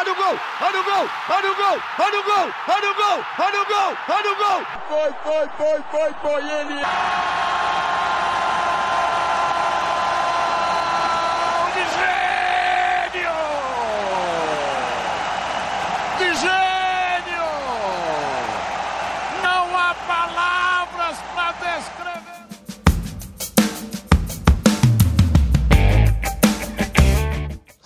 olha o gol, olha o gol, olha o gol, olha o gol, olha o gol, olha o gol, olha o gol. Foi, foi, foi, foi, foi ele.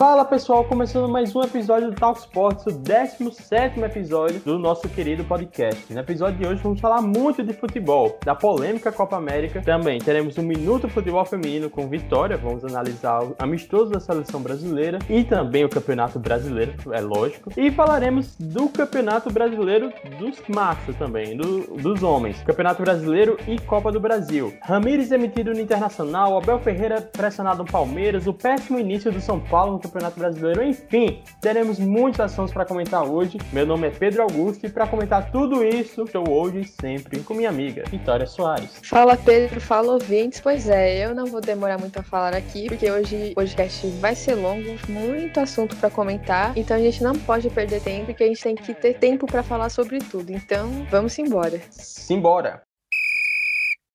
Fala pessoal, começando mais um episódio do Talk Sports, o 17 episódio do nosso querido podcast. No episódio de hoje vamos falar muito de futebol, da polêmica Copa América. Também teremos um minuto futebol feminino com vitória, vamos analisar o amistoso da seleção brasileira e também o Campeonato Brasileiro, é lógico. E falaremos do Campeonato Brasileiro dos machos também, do, dos homens. Campeonato Brasileiro e Copa do Brasil. Ramires emitido no Internacional, Abel Ferreira pressionado no Palmeiras, o péssimo início do São Paulo Campeonato Brasileiro. Enfim, teremos muitos assuntos para comentar hoje. Meu nome é Pedro Augusto e para comentar tudo isso, estou hoje sempre com minha amiga Vitória Soares. Fala Pedro, fala ouvintes. Pois é, eu não vou demorar muito a falar aqui, porque hoje o podcast vai ser longo, muito assunto para comentar. Então a gente não pode perder tempo, porque a gente tem que ter tempo para falar sobre tudo. Então vamos embora. Simbora!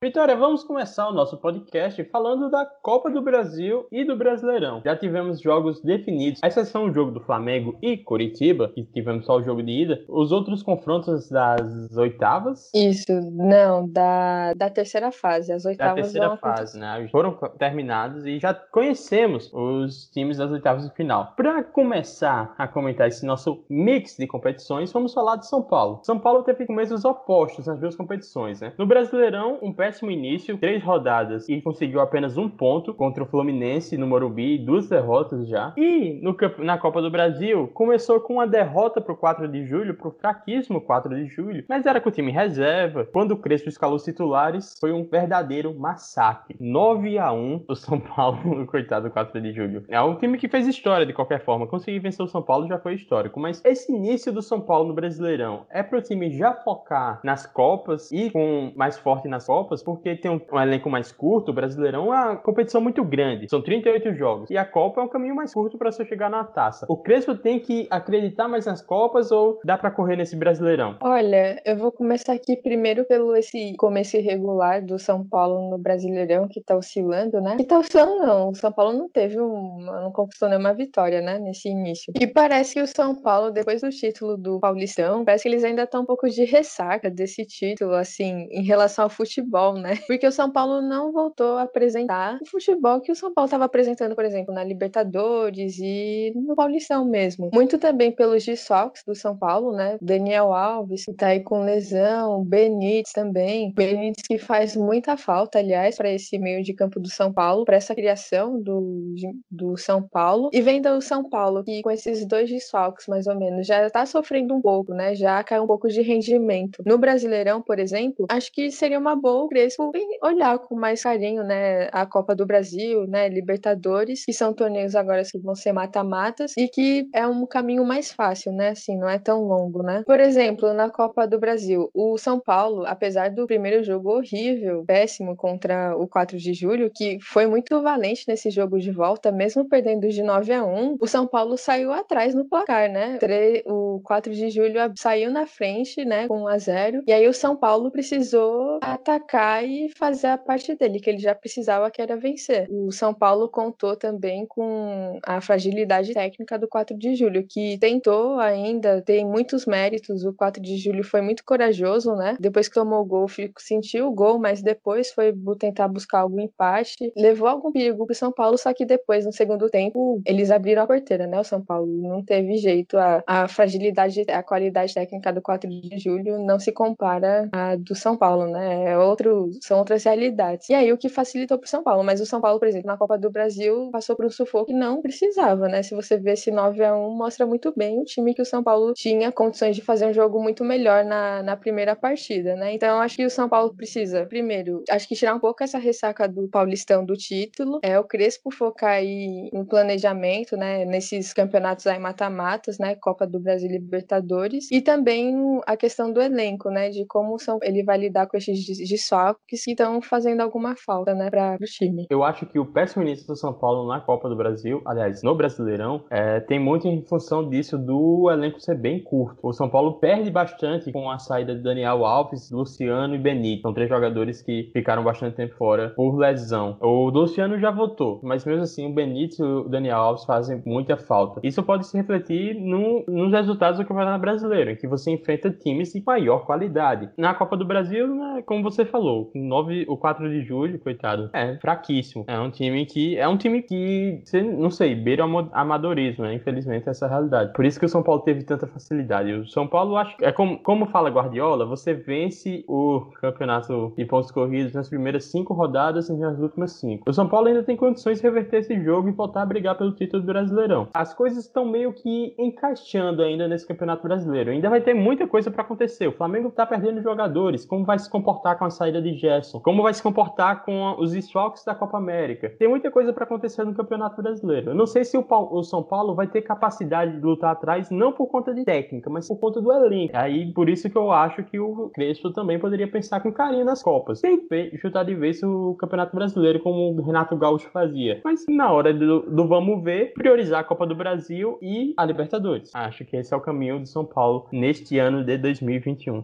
Vitória, vamos começar o nosso podcast falando da Copa do Brasil e do Brasileirão. Já tivemos jogos definidos, a exceção do jogo do Flamengo e Curitiba, que tivemos só o jogo de ida. Os outros confrontos das oitavas? Isso, não, da, da terceira fase. As oitavas da terceira fase, né? Foram terminados e já conhecemos os times das oitavas de final. Para começar a comentar esse nosso mix de competições, vamos falar de São Paulo. São Paulo teve começos opostos nas duas competições, né? No Brasileirão, um pé péssimo início, três rodadas e conseguiu apenas um ponto contra o Fluminense no Morumbi, duas derrotas já. E no, na Copa do Brasil, começou com uma derrota pro 4 de julho, pro fraquíssimo 4 de julho, mas era com o time reserva. Quando o Crespo escalou os titulares, foi um verdadeiro massacre. 9 a 1 o São Paulo, coitado do 4 de julho. É um time que fez história de qualquer forma. Conseguir vencer o São Paulo já foi histórico, mas esse início do São Paulo no Brasileirão é pro time já focar nas Copas e com mais forte nas Copas porque tem um, um, elenco mais curto, o Brasileirão é uma competição muito grande, são 38 jogos, e a Copa é um caminho mais curto para você chegar na taça. O Crespo tem que acreditar mais nas Copas ou dá para correr nesse Brasileirão? Olha, eu vou começar aqui primeiro pelo esse começo irregular do São Paulo no Brasileirão, que tá oscilando, né? Que tá oscilando não, o São Paulo não teve um, não conquistou nenhuma vitória, né, nesse início. E parece que o São Paulo, depois do título do Paulistão, parece que eles ainda estão um pouco de ressaca desse título, assim, em relação ao futebol, futebol, né? Porque o São Paulo não voltou a apresentar o futebol que o São Paulo estava apresentando, por exemplo, na Libertadores e no Paulistão mesmo. Muito também pelos desfalques do São Paulo, né? Daniel Alves, que tá aí com lesão, Benítez também. Benítez que faz muita falta, aliás, para esse meio de campo do São Paulo, para essa criação do, do São Paulo. E vem do São Paulo, que com esses dois desfalques, mais ou menos, já tá sofrendo um pouco, né? Já caiu um pouco de rendimento. No Brasileirão, por exemplo, acho que seria uma boa Crespo olhar com mais carinho, né, a Copa do Brasil, né, Libertadores, que são torneios agora que vão ser mata-matas e que é um caminho mais fácil, né, assim, não é tão longo, né? Por exemplo, na Copa do Brasil, o São Paulo, apesar do primeiro jogo horrível, péssimo contra o 4 de julho, que foi muito valente nesse jogo de volta, mesmo perdendo de 9 a 1, o São Paulo saiu atrás no placar, né? O 4 de julho saiu na frente, né, com 1 a 0, e aí o São Paulo precisou atacar e fazer a parte dele, que ele já precisava, que era vencer. O São Paulo contou também com a fragilidade técnica do 4 de julho, que tentou ainda, tem muitos méritos. O 4 de julho foi muito corajoso, né? Depois que tomou o gol, sentiu o gol, mas depois foi tentar buscar algum empate. Levou algum perigo pro São Paulo, só que depois, no segundo tempo, eles abriram a porteira, né? O São Paulo não teve jeito. A, a fragilidade, a qualidade técnica do 4 de julho não se compara à do São Paulo, né? É outro são outras realidades. E aí o que facilitou pro São Paulo, mas o São Paulo, por exemplo, na Copa do Brasil passou por um sufoco que não precisava, né? Se você vê esse 9 a 1 mostra muito bem o time que o São Paulo tinha condições de fazer um jogo muito melhor na, na primeira partida, né? Então acho que o São Paulo precisa, primeiro, acho que tirar um pouco essa ressaca do Paulistão do título, é o Crespo focar aí no planejamento, né, nesses campeonatos aí mata-matas, né, Copa do Brasil e Libertadores, e também a questão do elenco, né, de como são, ele vai lidar com esses desfalques que estão fazendo alguma falta, né, para o time. Eu acho que o péssimo início do São Paulo na Copa do Brasil, aliás, no Brasileirão, é, tem muito em função disso do elenco ser bem curto. O São Paulo perde bastante com a saída de Daniel Alves, Luciano e Benito. São três jogadores que ficaram bastante tempo fora por lesão. O Luciano já voltou, mas mesmo assim o Benito e o Daniel Alves fazem muita falta. Isso pode se refletir no, nos resultados do Campeonato Brasileiro, em que você enfrenta times de maior qualidade. Na Copa do Brasil, né, como você falou, 9, o 4 de julho, coitado, é fraquíssimo. É um time que é um time que, não sei, beira o amadorismo, né? Infelizmente, essa é a realidade. Por isso que o São Paulo teve tanta facilidade. O São Paulo, acho é como, como fala Guardiola, você vence o campeonato de pontos corridos nas primeiras cinco rodadas e nas últimas cinco. O São Paulo ainda tem condições de reverter esse jogo e voltar a brigar pelo título do Brasileirão. As coisas estão meio que encaixando ainda nesse campeonato brasileiro. Ainda vai ter muita coisa para acontecer. O Flamengo tá perdendo jogadores. Como vai se comportar com a saída de Gerson? Como vai se comportar com os desfalques da Copa América? Tem muita coisa para acontecer no campeonato brasileiro. Eu não sei se o, o São Paulo vai ter capacidade de lutar atrás, não por conta de técnica, mas por conta do elenco. Aí, por isso que eu acho que o Crespo também poderia pensar com carinho nas Copas. Tem que chutar de vez o Campeonato Brasileiro, como o Renato Gaúcho fazia. Mas na hora do, do vamos ver, priorizar a Copa do Brasil e a Libertadores. Acho que esse é o caminho de São Paulo neste ano de 2021.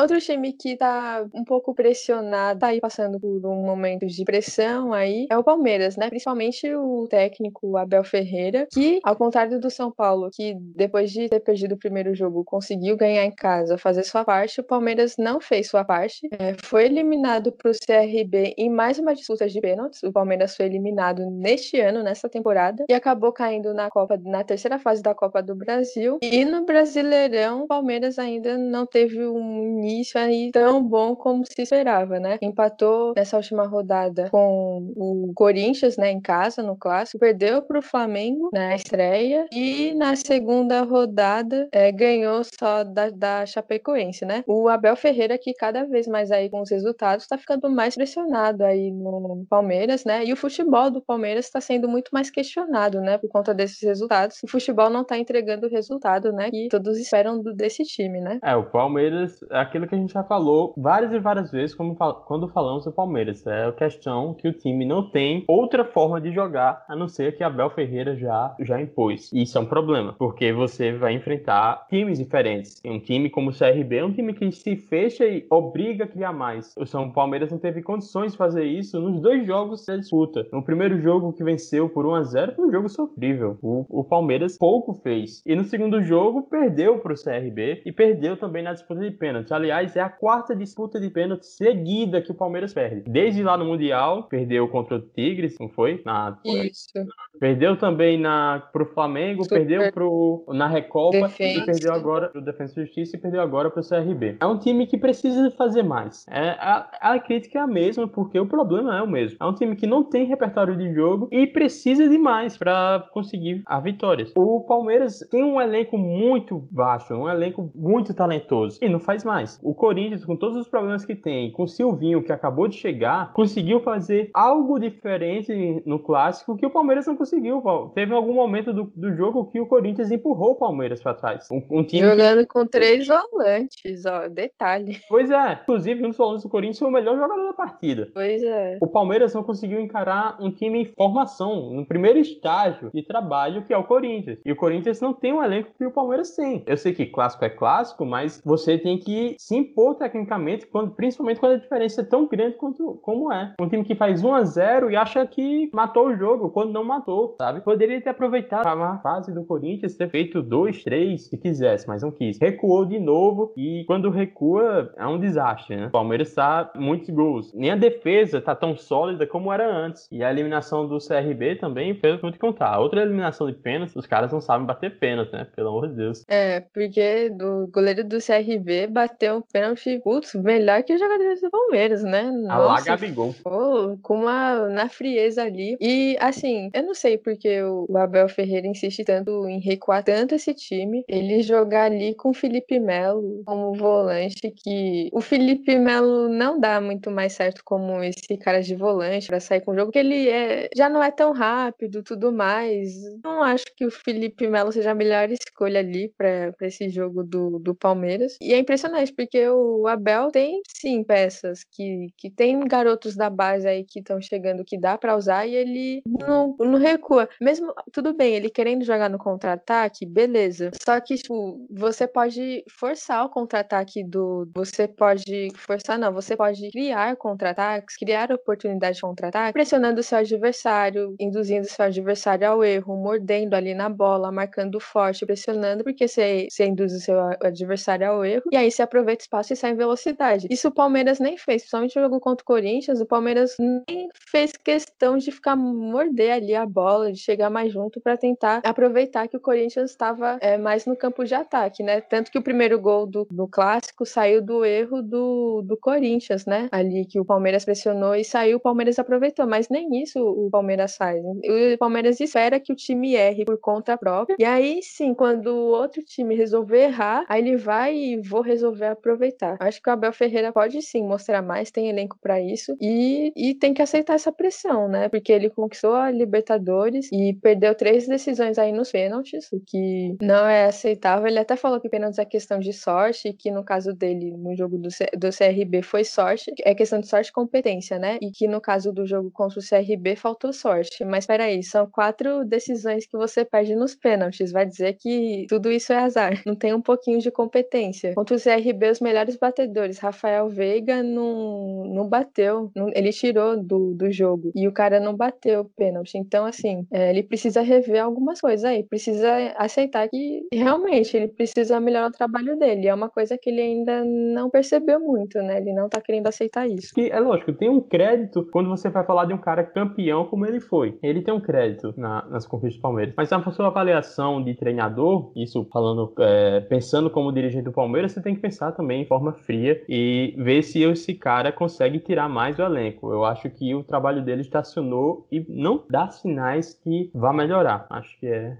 Outro time que tá um pouco pressionado, tá aí passando por um momento de pressão aí, é o Palmeiras, né? Principalmente o técnico Abel Ferreira, que, ao contrário do São Paulo, que depois de ter perdido o primeiro jogo conseguiu ganhar em casa, fazer sua parte, o Palmeiras não fez sua parte. É, foi eliminado pro CRB em mais uma disputa de pênaltis. O Palmeiras foi eliminado neste ano, nessa temporada, e acabou caindo na Copa, na terceira fase da Copa do Brasil. E no Brasileirão, o Palmeiras ainda não teve um início aí tão bom como se esperava, né? Empatou nessa última rodada com o Corinthians, né, em casa, no clássico, perdeu para o Flamengo na estreia e na segunda rodada é, ganhou só da, da Chapecoense, né? O Abel Ferreira, que cada vez mais aí com os resultados, está ficando mais pressionado aí no Palmeiras, né? E o futebol do Palmeiras está sendo muito mais questionado, né? Por conta desses resultados. O futebol não está entregando o resultado, né? Que todos esperam do, desse time, né? É, o Palmeiras, é aquilo que a gente já falou várias e várias vezes quando falamos do Palmeiras. É a questão que o time não tem outra forma de jogar a não ser que Abel Ferreira já, já impôs. E isso é um problema, porque você vai enfrentar times diferentes. Um time como o CRB é um time que se fecha e obriga a criar mais. O São Palmeiras não teve condições de fazer isso nos dois jogos da disputa. No primeiro jogo que venceu por 1 a 0 foi um jogo sofrível. O, o Palmeiras pouco fez. E no segundo jogo perdeu para o CRB e perdeu também na disputa de pênalti. Aliás, é a quarta disputa de pênalti seguida que o Palmeiras perde. Desde lá no Mundial, perdeu contra o Tigres, não foi? Na... Isso. Perdeu também na, pro Flamengo, Super. perdeu pro, na Recopa Defensa. e perdeu agora pro Defesa e Justiça e perdeu agora pro CRB. É um time que precisa fazer mais. É, a, a crítica é a mesma, porque o problema é o mesmo. É um time que não tem repertório de jogo e precisa de mais para conseguir a vitória. O Palmeiras tem um elenco muito baixo, um elenco muito talentoso e não faz mais. O Corinthians, com todos os problemas que tem, com o Silvinho, que acabou de chegar, conseguiu fazer algo diferente no clássico que o Palmeiras não conseguiu. Teve algum momento do, do jogo que o Corinthians empurrou o Palmeiras para trás. Um, um time Jogando que... com três volantes, ó, detalhe. Pois é, inclusive um dos volantes do Corinthians foi o melhor jogador da partida. Pois é. O Palmeiras não conseguiu encarar um time em formação, no primeiro estágio de trabalho, que é o Corinthians. E o Corinthians não tem um elenco que o Palmeiras tem. Eu sei que clássico é clássico, mas você tem que se impor tecnicamente, quando, principalmente quando a diferença é tão grande quanto, como é. Um time que faz 1 a 0 e acha que matou o jogo, quando não matou, sabe? Poderia ter aproveitado a fase do Corinthians, ter feito 2, 3, se quisesse, mas não quis. Recuou de novo e quando recua é um desastre, né? O Palmeiras tá muitos gols. Nem a defesa tá tão sólida como era antes. E a eliminação do CRB também fez muito contar. Outra eliminação de pênalti, os caras não sabem bater pênalti, né? Pelo amor de Deus. É, porque do goleiro do CRB bateu um pênalti, putz, melhor que os jogadores do Palmeiras, né? Nossa, a lá Gabigol. Pô, com uma na frieza ali. E assim, eu não sei sei porque o Abel Ferreira insiste tanto em recuar tanto esse time. Ele jogar ali com o Felipe Melo como volante, que o Felipe Melo não dá muito mais certo como esse cara de volante para sair com o jogo, porque ele é, já não é tão rápido tudo mais. Não acho que o Felipe Melo seja a melhor escolha ali para esse jogo do, do Palmeiras. E é impressionante, porque o Abel tem sim peças que, que tem garotos da base aí que estão chegando que dá para usar e ele não, não recua. Mesmo, tudo bem, ele querendo jogar no contra-ataque, beleza. Só que, tipo, você pode forçar o contra-ataque do. Você pode forçar, não, você pode criar contra-ataques, criar oportunidade de contra-ataque, pressionando o seu adversário, induzindo o seu adversário ao erro, mordendo ali na bola, marcando forte, pressionando, porque você, você induz o seu adversário ao erro, e aí você aproveita o espaço e sai em velocidade. Isso o Palmeiras nem fez, principalmente no jogo contra o Corinthians, o Palmeiras nem fez questão de ficar morder ali a bola, de chegar mais junto para tentar aproveitar que o Corinthians estava é, mais no campo de ataque, né? Tanto que o primeiro gol do, do clássico saiu do erro do, do Corinthians, né? Ali que o Palmeiras pressionou e saiu, o Palmeiras aproveitou, mas nem isso o Palmeiras faz. O Palmeiras espera que o time erre por conta própria, e aí sim, quando o outro time resolver errar, aí ele vai e vou resolver aproveitar. Acho que o Abel Ferreira pode sim mostrar mais, tem elenco para isso e, e tem que aceitar essa pressão, né? Porque ele conquistou a Libertadores e perdeu três decisões aí nos pênaltis, o que não é aceitável. Ele até falou que pênaltis é questão de sorte, e que no caso dele, no jogo do, C do CRB, foi sorte, é questão de sorte e competência, né? E que no caso do jogo contra o CRB faltou sorte. Mas peraí, são quatro decisões que você perde nos pênaltis. Vai dizer que tudo isso é azar. Não tem um pouquinho de competência. Contra o CRB, os melhores batedores, Rafael Veiga não, não bateu, não, ele tirou do, do jogo e o cara não bateu o pênalti. Então, assim, é, ele precisa rever algumas coisas aí, precisa aceitar que realmente ele precisa melhorar o trabalho dele. É uma coisa que ele ainda não percebeu muito, né? Ele não tá querendo aceitar isso. É lógico, tem um crédito quando você vai falar de um cara campeão como ele foi. Ele tem um crédito na, nas conquistas do Palmeiras. Mas na sua avaliação de treinador, isso falando, é, pensando como dirigente do Palmeiras, você tem que pensar também em forma fria e ver se esse cara consegue tirar mais do elenco. Eu acho que o trabalho dele estacionou e não dá sinais que vá melhorar. Acho que é.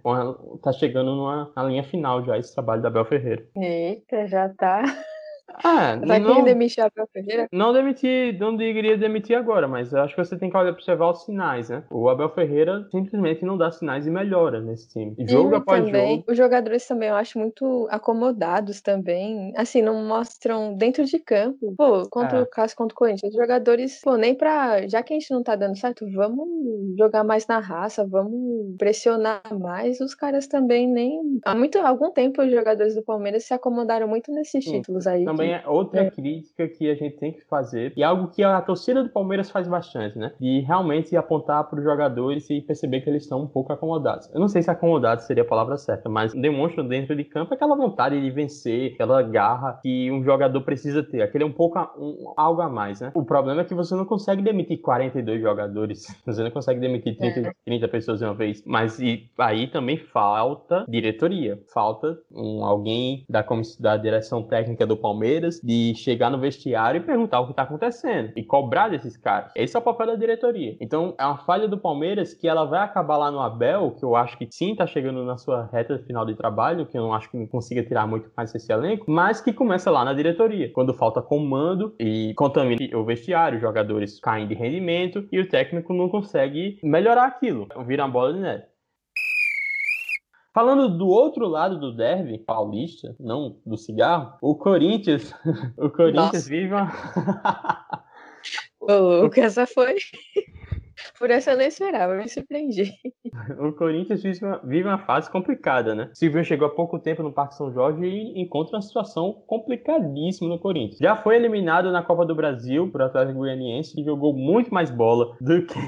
Tá chegando numa, na linha final já esse trabalho da Bel Ferreira. Eita, já tá. Ah, Vai não, querer demitir Abel Ferreira? não demitir, não deveria demitir agora, mas eu acho que você tem que observar os sinais, né? O Abel Ferreira simplesmente não dá sinais de melhora nesse time. Jogo E após também, jogo. Os jogadores também eu acho muito acomodados também. Assim, não mostram dentro de campo. Pô, contra É. o caso contra o Corinthians, os jogadores, pô, nem pra. Já que a gente não tá dando certo, vamos jogar mais na raça, vamos pressionar mais. Os caras também nem. Há muito, algum tempo os jogadores do Palmeiras se acomodaram muito nesses títulos aí. Também que- é outra É. crítica que a gente tem que fazer, e algo que a torcida do Palmeiras faz bastante, né? De realmente apontar para os jogadores e perceber que eles estão um pouco acomodados. Eu não sei se acomodados seria a palavra certa, mas demonstram dentro de campo aquela vontade de vencer, aquela garra que um jogador precisa ter. Aquele é um pouco a- um- algo a mais, né? O problema é que você não consegue demitir 42 jogadores, você não consegue demitir 30, 30 pessoas de uma vez, mas e aí também falta diretoria, falta um, alguém da, da direção técnica do Palmeiras de chegar no vestiário e perguntar o que está acontecendo e cobrar desses caras. Esse é o papel da diretoria. Então é uma falha do Palmeiras que ela vai acabar lá no Abel, que eu acho que sim está chegando na sua reta final de trabalho, que eu não acho que consiga tirar muito mais esse elenco, mas que começa lá na diretoria, quando falta comando e contamina o vestiário, os jogadores caem de rendimento e o técnico não consegue melhorar aquilo. Vira uma bola de neve. Falando do outro lado do derby paulista, não do cigarro, o Corinthians, o Corinthians Nossa. vive uma Ô, o que essa foi. Por essa eu não esperava, me surpreendi. o Corinthians vive uma, vive uma fase complicada, né? Silvio chegou há pouco tempo no Parque São Jorge e encontra uma situação complicadíssima no Corinthians. Já foi eliminado na Copa do Brasil por Atlético Goianiense, que jogou muito mais bola do que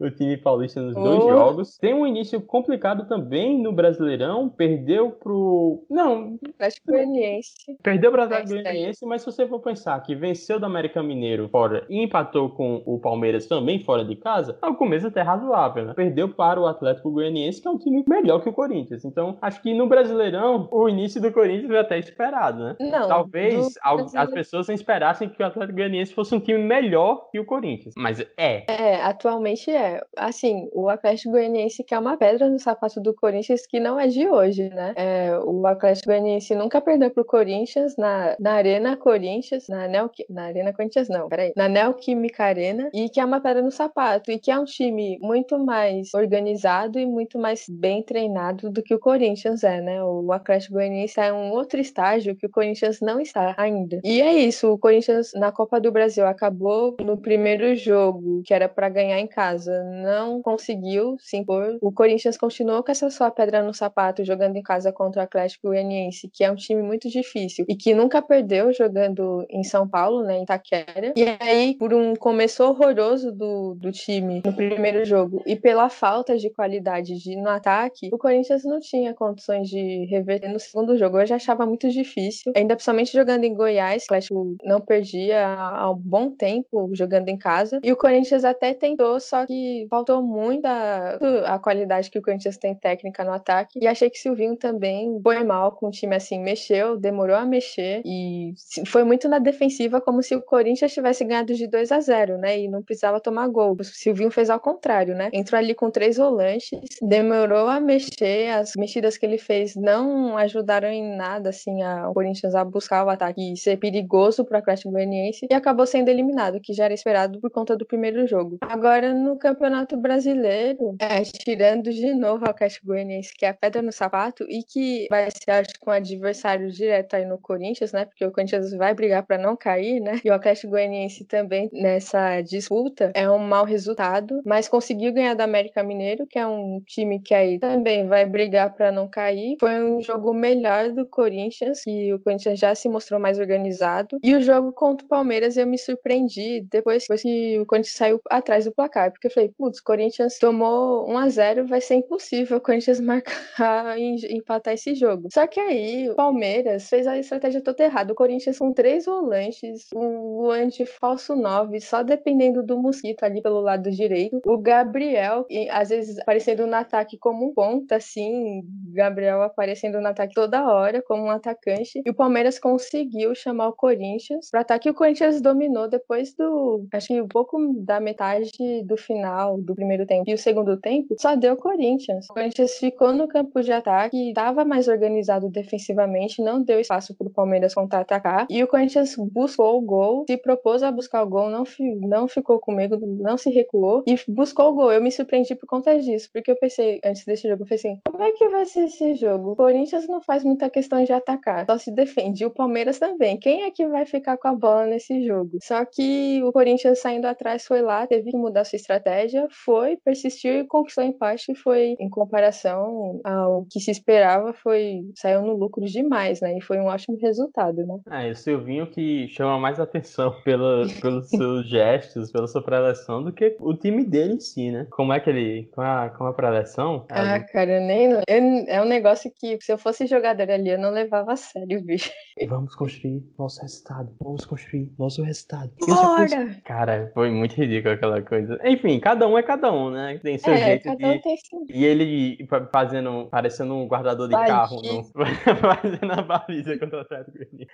o time paulista nos dois Oh. jogos. Tem um início complicado também no Brasileirão, perdeu pro... Não, Atlético Goianiense. Perdeu para o Atlético É. Goianiense, mas se você for pensar que venceu do América Mineiro fora e empatou com o Palmeiras também fora de casa, é o começo até razoável, né? Perdeu para o Atlético Goianiense, que é um time melhor que o Corinthians. Então, acho que no Brasileirão, o início do Corinthians foi até esperado, né? Não. Talvez do as pessoas esperassem que o Atlético Goianiense fosse um time melhor que o Corinthians. Mas é. É, atualmente é. É, assim, o Atlético Goianiense que é uma pedra no sapato do Corinthians que não é de hoje, né? É, o Atlético Goianiense nunca perdeu pro Corinthians na, na Arena Corinthians, na Neo, na Arena Corinthians não, peraí, na Neoquímica Arena, e que é uma pedra no sapato, e que é um time muito mais organizado e muito mais bem treinado do que o Corinthians é, né? O Atlético Goianiense é um outro estágio que o Corinthians não está ainda. E é isso, o Corinthians na Copa do Brasil acabou no primeiro jogo, que era para ganhar em casa, não conseguiu se impor. O Corinthians continuou com essa sua pedra no sapato jogando em casa contra o Atlético Goianiense, que é um time muito difícil e que nunca perdeu jogando em São Paulo, né, em Itaquera. E aí, por um começo horroroso do, do time no primeiro jogo e pela falta de qualidade de, no ataque, o Corinthians não tinha condições de reverter no segundo jogo. Eu já achava muito difícil, ainda principalmente jogando em Goiás, o Atlético não perdia há um bom tempo jogando em casa. E o Corinthians até tentou, só que faltou muito a, a qualidade que o Corinthians tem técnica no ataque. E achei que Silvinho também foi mal com o time assim, mexeu, demorou a mexer e foi muito na defensiva, como se o Corinthians tivesse ganhado de 2 a 0 né? E não precisava tomar gol. O Silvinho fez ao contrário, né? Entrou ali com três volantes, demorou a mexer, as mexidas que ele fez não ajudaram em nada, assim, o Corinthians a buscar o ataque e ser perigoso para o Atlético Goianiense e acabou sendo eliminado, que já era esperado por conta do primeiro jogo. Agora, no Campeonato Brasileiro, é, tirando de novo o Atlético Goianiense, que é a pedra no sapato e que vai ser, acho, com adversário direto aí no Corinthians, né? Porque o Corinthians vai brigar para não cair, né? E o Atlético Goianiense também nessa disputa é um mau resultado, mas conseguiu ganhar do América Mineiro, que é um time que aí também vai brigar para não cair. Foi um jogo melhor do Corinthians, e o Corinthians já se mostrou mais organizado. E o jogo contra o Palmeiras eu me surpreendi depois, depois que o Corinthians saiu atrás do placar, porque eu falei, putz, o Corinthians tomou 1 a 0 vai ser impossível o Corinthians marcar e empatar esse jogo. Só que aí o Palmeiras fez a estratégia toda errada. O Corinthians com três volantes, Luan de falso 9, só dependendo do Mosquito ali pelo lado direito. O Gabriel, e, às vezes aparecendo no ataque como um ponta, assim, Gabriel aparecendo no ataque toda hora como um atacante. E o Palmeiras conseguiu chamar o Corinthians para ataque. O Corinthians dominou depois do, acho que um pouco da metade do final do primeiro tempo e o segundo tempo, só deu Corinthians. O Corinthians ficou no campo de ataque, estava mais organizado defensivamente, não deu espaço para o Palmeiras contra-atacar. E o Corinthians buscou o gol, se propôs a buscar o gol, não, não ficou com medo, não se recuou e buscou o gol. Eu me surpreendi por conta disso, porque eu pensei, antes desse jogo, eu pensei, assim, como é que vai ser esse jogo? O Corinthians não faz muita questão de atacar, só se defende. O Palmeiras também. Quem é que vai ficar com a bola nesse jogo? Só que o Corinthians saindo atrás foi lá, teve que mudar sua estratégia, foi, persistiu e conquistou empate. E foi, em comparação ao que se esperava, foi saiu no lucro demais, né? E foi um ótimo resultado, né? É, o Silvinho que chama mais atenção pela, pelos seus gestos, pela sua preleção, do que o time dele em si, né? Como é que ele. Com a, com a preleção? Ah, cara, nem. Eu, é um negócio que, se eu fosse jogador ali, eu não levava a sério, bicho. Vamos construir nosso resultado. Vamos construir nosso resultado. Bora! Cara, foi muito ridículo aquela coisa. Enfim, cada um é cada um, né? Tem seu É, jeito cada de. um tem seu E ele fa- fazendo, parecendo um guardador de carro, no... fazendo a baliza contra o Atlético Goianiense.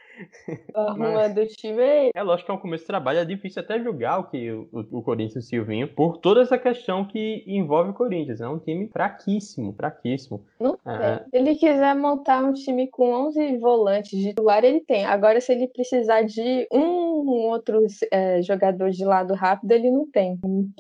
arrumando o time. É lógico que é um começo de trabalho, é difícil até julgar o que o, o Corinthians e o Silvinho, por toda essa questão que envolve o Corinthians. É um time fraquíssimo, fraquíssimo. Não É. tem. Se ele quiser montar um time com 11 volantes de titular, ele tem. Agora, se ele precisar de um outro é, jogador de lado rápido, ele não tem. Um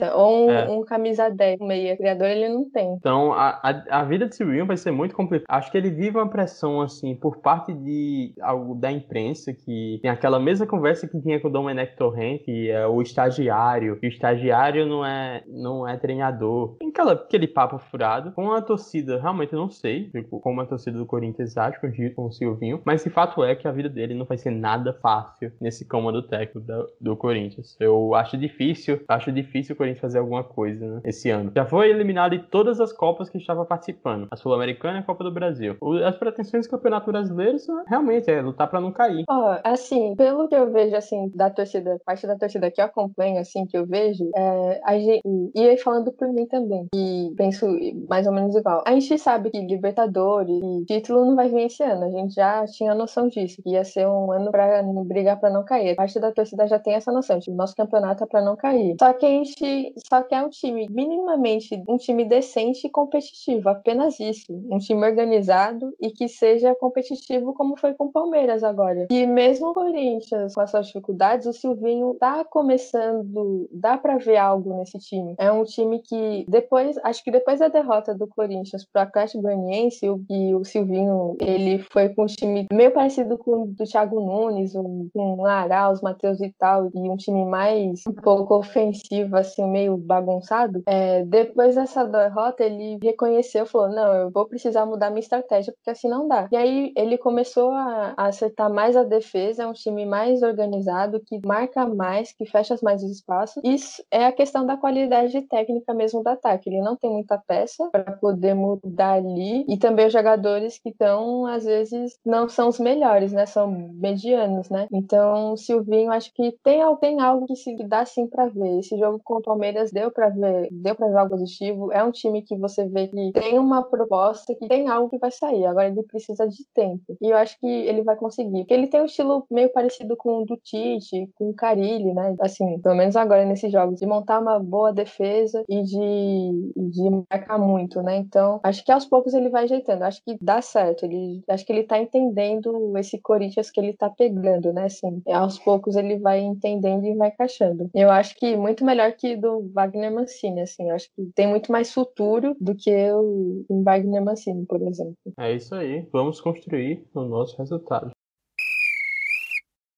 ponta. Ou um, É. um camisa 10, um meia criador, ele não tem. Então, a, a, a vida de Silvinho vai ser muito complicada. Acho que ele vive uma pressão, assim, por parte de algo da imprensa, que tem aquela mesma conversa que tinha com o Domenech Torrent, que é o estagiário, e o estagiário não é, não é treinador. Tem aquela, aquele papo furado. Com a torcida, realmente eu não sei tipo, como a torcida do Corinthians acha com o Silvinho, mas o fato é que a vida dele não vai ser nada fácil nesse comando técnico da- do Corinthians. Eu acho difícil, acho difícil o Corinthians fazer alguma coisa né, esse ano. Já foi eliminado em todas as Copas que estava participando. A Sul-Americana e a Copa do Brasil. O- As pretensões do Campeonato Brasileiro são realmente é lutar para não cair. Ó, assim, pelo que eu vejo, assim, da torcida, parte da torcida que eu acompanho, assim, que eu vejo, é, a gente, e aí falando por mim também, e penso mais ou menos igual. A gente sabe que Libertadores e título não vai vir esse ano, a gente já tinha noção disso, que ia ser um ano pra brigar pra não cair. A parte da torcida já tem essa noção, tipo, nosso campeonato é pra não cair. Só que a gente só quer um time minimamente, um time decente e competitivo, apenas isso. Um time organizado e que seja competitivo como foi com o Palmeiras agora. E mesmo o Corinthians, com as suas dificuldades, o Silvinho tá começando, dá para ver algo nesse time. É um time que depois, acho que depois da derrota do Corinthians pro Atlético Goianiense, o, e o Silvinho, ele foi com um time meio parecido com o do Thiago Nunes, um, com o Arauz, Matheus e tal, e um time mais um pouco ofensivo, assim, meio bagunçado. É, depois dessa derrota, ele reconheceu, falou, não, eu vou precisar mudar minha estratégia, porque assim não dá. E aí ele começou a, acertar mais a defesa, é um time mais organizado, que marca mais, que fecha mais os espaços. Isso é a questão da qualidade técnica mesmo do ataque. Ele não tem muita peça para poder mudar ali. E também os jogadores que estão, às vezes, não são os melhores, né? São medianos, né? Então, Silvinho, acho que tem, tem algo que se dá sim para ver. Esse jogo com o Palmeiras deu para ver, deu para ver algo positivo. É um time que você vê que tem uma proposta, que tem algo que vai sair. Agora ele precisa de tempo. E eu acho que ele vai conseguir. Porque ele tem um estilo meio parecido com o do Tite, com o Carilli, né? Assim, pelo menos agora nesses jogos, de montar uma boa defesa e de, de marcar muito, né? Então, acho que aos poucos ele vai ajeitando. Acho que dá certo. Ele, acho que ele tá entendendo esse Corinthians que ele tá pegando, né? Assim, aos poucos ele vai entendendo e vai encaixando. Eu acho que muito melhor que do Wagner Mancini, assim. Acho que tem muito mais futuro do que o Wagner Mancini, por exemplo. É isso aí. Vamos construir o nosso resultado.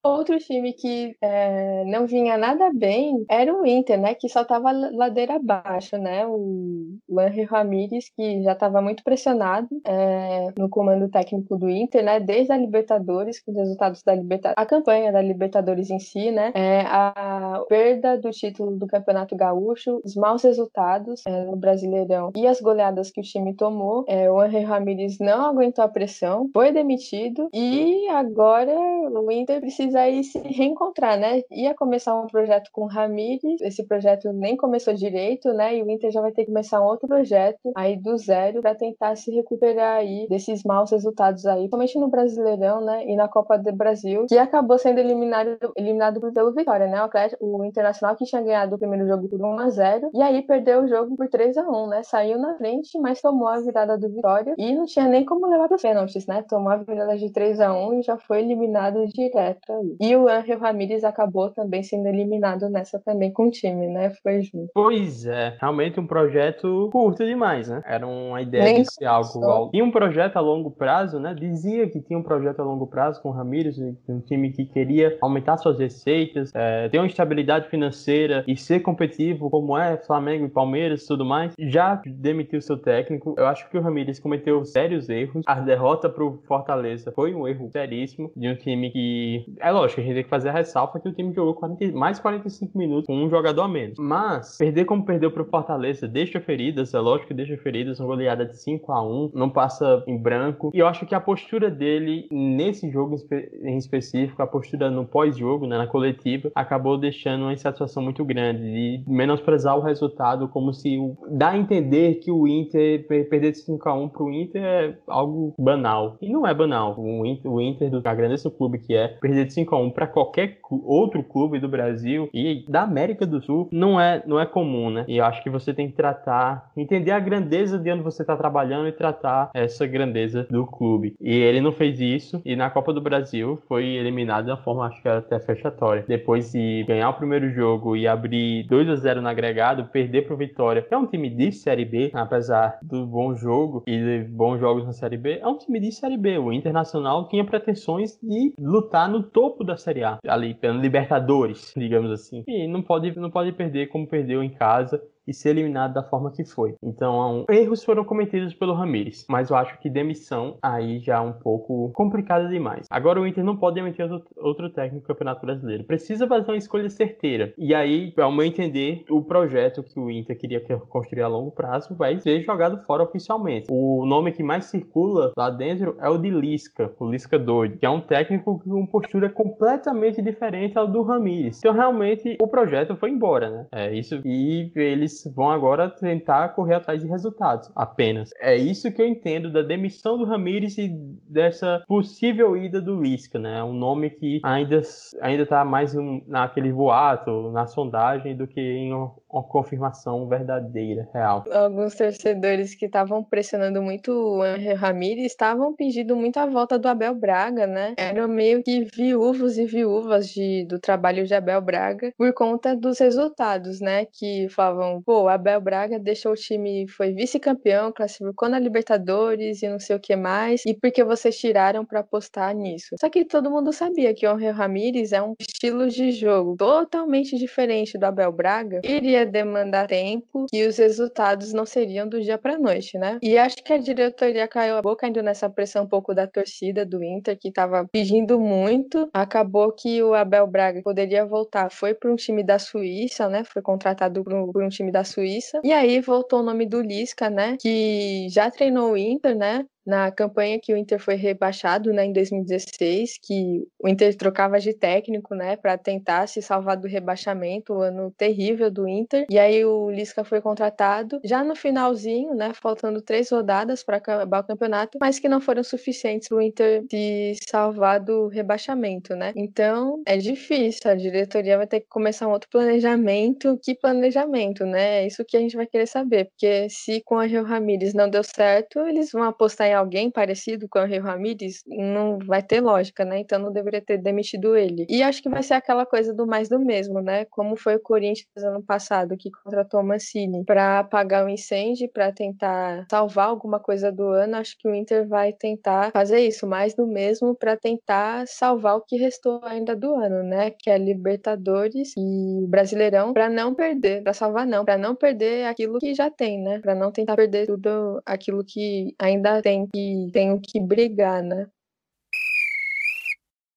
Outro time que é, não vinha nada bem era o Inter, né? Que só estava ladeira abaixo, né? O, Henry Ramírez, que já estava muito pressionado é, no comando técnico do Inter, né? Desde a Libertadores, com os resultados da Libertadores, a campanha da Libertadores em si, né? É, a perda do título do Campeonato Gaúcho, os maus resultados é, no Brasileirão e as goleadas que o time tomou. É, o Henry Ramírez não aguentou a pressão, foi demitido e agora o Inter precisa aí se reencontrar, né? Ia começar um projeto com o Ramires, esse projeto nem começou direito, né? E o Inter já vai ter que começar um outro projeto aí do zero para tentar se recuperar aí desses maus resultados aí, principalmente no Brasileirão, né? E na Copa do Brasil, que acabou sendo eliminado, eliminado pelo Vitória, né? O, Internacional que tinha ganhado o primeiro jogo por 1 a 0 e aí perdeu o jogo por 3 a 1 né? Saiu na frente, mas tomou a virada do Vitória e não tinha nem como levar para pênaltis, né? Tomou a virada de 3 a 1 e já foi eliminado direto E o Angel Ramírez acabou também sendo eliminado nessa também com o time, né? Foi junto. Pois é, realmente um projeto curto demais, né? Era uma ideia Nem de ser algo. Tinha um projeto a longo prazo, né? Dizia que tinha um projeto a longo prazo com o Ramírez, um time que queria aumentar suas receitas, é, ter uma estabilidade financeira e ser competitivo, como é Flamengo e Palmeiras e tudo mais. Já demitiu seu técnico. Eu acho que o Ramírez cometeu sérios erros. A derrota pro Fortaleza foi um erro seríssimo de um time que. É lógico a gente tem que fazer a ressalva que o time jogou 40, mais 45 minutos com um jogador a menos. Mas, perder como perdeu pro Fortaleza, deixa feridas, é lógico que deixa feridas, uma goleada de 5 a 1 não passa em branco. E eu acho que a postura dele, nesse jogo em específico, a postura no pós-jogo, né, na coletiva, acabou deixando uma insatisfação muito grande de menosprezar o resultado, como se dá a entender que o Inter perder de 5 a 1 pro Inter é algo banal. E não é banal. O Inter, o Inter do a grandeza do clube que é, perder de 5 a 1 para qualquer outro clube do Brasil e da América do Sul não é, não é comum, né? E eu acho que você tem que tratar, entender a grandeza de onde você está trabalhando e tratar essa grandeza do clube. E ele não fez isso e na Copa do Brasil foi eliminado uma forma, acho que até fechatória. Depois de ganhar o primeiro jogo e abrir 2 a 0 no agregado, perder pro Vitória, que é um time de Série B, apesar do bom jogo e de bons jogos na Série B, é um time de Série B. O Internacional tinha pretensões de lutar no topo da Série A, ali pelo Libertadores, digamos assim. E não pode, não pode perder como perdeu em casa e ser eliminado da forma que foi. Então, erros foram cometidos pelo Ramires, mas eu acho que demissão aí já é um pouco complicada demais. Agora o Inter não pode demitir outro técnico do Campeonato Brasileiro. Precisa fazer uma escolha certeira. E aí, ao meu entender, o projeto que o Inter queria construir a longo prazo vai ser jogado fora oficialmente. O nome que mais circula lá dentro é o de Lisca, o Lisca doido, que é um técnico com postura completamente diferente ao do Ramires. Então, realmente, o projeto foi embora, né? É isso. E eles vão agora tentar correr atrás de resultados apenas. É isso que eu entendo da demissão do Ramires e dessa possível ida do Lisca, né? Um nome que ainda ainda tá mais um, naquele boato, na sondagem do que em uma confirmação verdadeira, real. Alguns torcedores que estavam pressionando muito o Angel Ramírez estavam pedindo muito a volta do Abel Braga, né? Eram meio que viúvos e viúvas de, do trabalho de Abel Braga por conta dos resultados, né? Que falavam, pô, Abel Braga deixou o time, foi vice-campeão, classificou na Libertadores e não sei o que mais, e porque vocês tiraram para apostar nisso. Só que todo mundo sabia que o Angel Ramírez é um estilo de jogo totalmente diferente do Abel Braga. Iria demandar tempo e os resultados não seriam do dia para noite, né? E acho que a diretoria caiu a boca indo nessa pressão um pouco da torcida do Inter, que estava pedindo muito. Acabou que o Abel Braga poderia voltar, foi para um time da Suíça, né? Foi contratado por um, por um time da Suíça. E aí voltou o nome do Lisca, né? Que já treinou o Inter, né? Na campanha que o Inter foi rebaixado, né, em 2016, que o Inter trocava de técnico, né, para tentar se salvar do rebaixamento, o ano terrível do Inter. E aí o Lisca foi contratado já no finalzinho, né, faltando três rodadas para acabar o campeonato, mas que não foram suficientes para o Inter se salvar do rebaixamento, né? Então é difícil, a diretoria vai ter que começar um outro planejamento. Que planejamento, né? É isso que a gente vai querer saber, porque se com a Rio Ramírez não deu certo, eles vão apostar em alguém parecido com o Henry Ramirez, não vai ter lógica, né? Então não deveria ter demitido ele. E acho que vai ser aquela coisa do mais do mesmo, né? Como foi o Corinthians ano passado, que contratou Mancini para apagar o incêndio, para tentar salvar alguma coisa do ano. Acho que o Inter vai tentar fazer isso, mais do mesmo, para tentar salvar o que restou ainda do ano, né? Que é Libertadores e Brasileirão, para não perder, para salvar não, para não perder aquilo que já tem, né? Para não tentar perder tudo aquilo que ainda tem que tenho que brigar, né?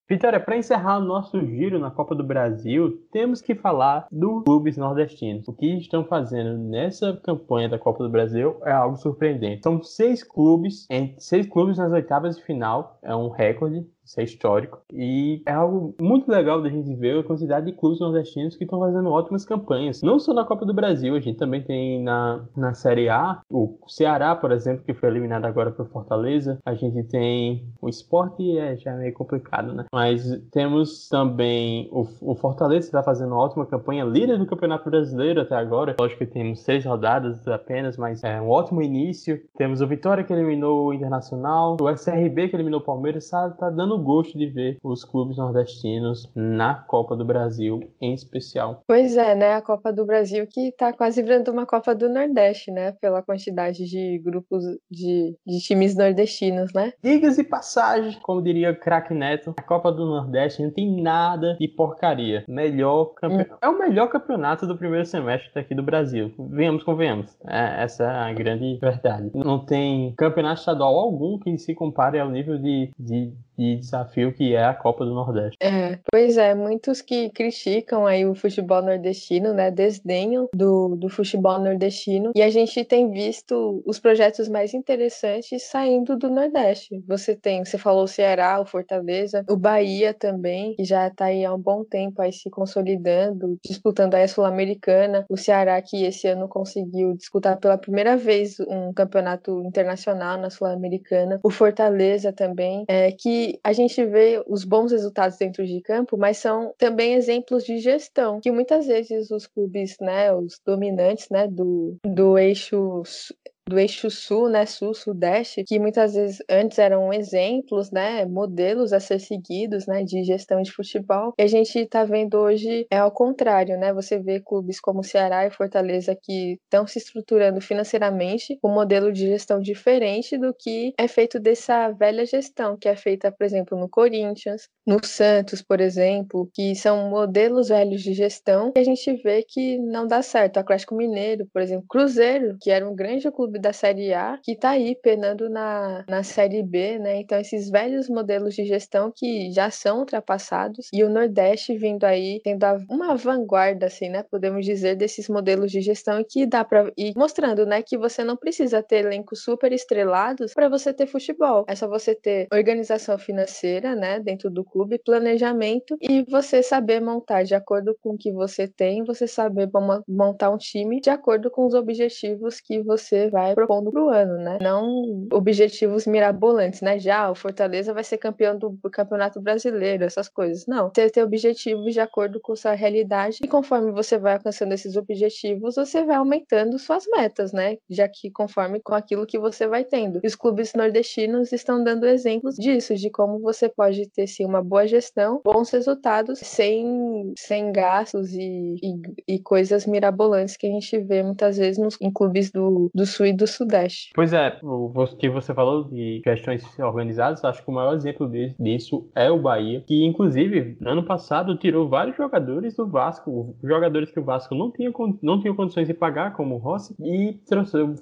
Vitória, para encerrar o nosso giro na Copa do Brasil, temos que falar dos clubes nordestinos. O que estão fazendo nessa campanha da Copa do Brasil é algo surpreendente. São seis clubes, seis clubes nas oitavas de final, é um recorde isso é histórico. E é algo muito legal da gente ver a quantidade de clubes nordestinos que estão fazendo ótimas campanhas. Não só na Copa do Brasil, a gente também tem na, na Série A o Ceará, por exemplo, que foi eliminado agora por Fortaleza. A gente tem o esporte, é já é meio complicado, né? Mas temos também o, o Fortaleza, está fazendo uma ótima campanha, líder do Campeonato Brasileiro até agora. Lógico que temos seis rodadas apenas, mas é um ótimo início. Temos o Vitória, que eliminou o Internacional, o SRB, que eliminou o Palmeiras, está tá dando no gosto de ver os clubes nordestinos na Copa do Brasil, em especial. Pois é, né? A Copa do Brasil que tá quase virando uma Copa do Nordeste, né? Pela quantidade de grupos de, de times nordestinos, né? Digas e passagens, como diria craque Neto, a Copa do Nordeste não tem nada de porcaria. Melhor campeonato. Hum. É o melhor campeonato do primeiro semestre daqui do Brasil. Venhamos, convenhamos. É, essa é a grande verdade. Não tem campeonato estadual algum que se compare ao nível de, de de desafio que é a Copa do Nordeste. É, pois é, muitos que criticam aí o futebol nordestino, né, desdenham do, do futebol nordestino, e a gente tem visto os projetos mais interessantes saindo do Nordeste. Você tem, você falou o Ceará, o Fortaleza, o Bahia também, que já está aí há um bom tempo aí se consolidando, disputando a Sul-Americana, o Ceará que esse ano conseguiu disputar pela primeira vez um campeonato internacional na Sul-Americana, o Fortaleza também, é, que a gente vê os bons resultados dentro de campo, mas são também exemplos de gestão, que muitas vezes os clubes, né, os dominantes, né, do, do eixo do eixo sul, né, sul-sudeste, que muitas vezes antes eram exemplos, né, modelos a ser seguidos, né, de gestão de futebol. E a gente está vendo hoje é ao contrário, né? Você vê clubes como Ceará e Fortaleza que estão se estruturando financeiramente com um modelo de gestão diferente do que é feito dessa velha gestão que é feita, por exemplo, no Corinthians, no Santos, por exemplo, que são modelos velhos de gestão que a gente vê que não dá certo. O Atlético Mineiro, por exemplo, Cruzeiro, que era um grande clube da Série A, que está aí penando na, na Série B, né? Então, esses velhos modelos de gestão que já são ultrapassados e o Nordeste vindo aí, tendo uma vanguarda, assim, né? Podemos dizer, desses modelos de gestão e que dá para ir mostrando, né? Que você não precisa ter elencos super estrelados para você ter futebol. É só você ter organização financeira, né? Dentro do clube, planejamento e você saber montar de acordo com o que você tem, você saber montar um time de acordo com os objetivos que você vai propondo pro ano, né? Não objetivos mirabolantes, né? Já o Fortaleza vai ser campeão do Campeonato Brasileiro, essas coisas. Não. Ter objetivos de acordo com sua realidade e conforme você vai alcançando esses objetivos, você vai aumentando suas metas, né? Já que conforme com aquilo que você vai tendo. E os clubes nordestinos estão dando exemplos disso, de como você pode ter sim uma boa gestão, bons resultados, sem, sem gastos e, e, e coisas mirabolantes que a gente vê muitas vezes nos, em clubes do, do sul e do sudeste. Pois é, o que você falou de questões organizadas, acho que o maior exemplo disso é o Bahia, que inclusive ano passado tirou vários jogadores do Vasco, jogadores que o Vasco não tinha, não tinha condições de pagar, como o Rossi, e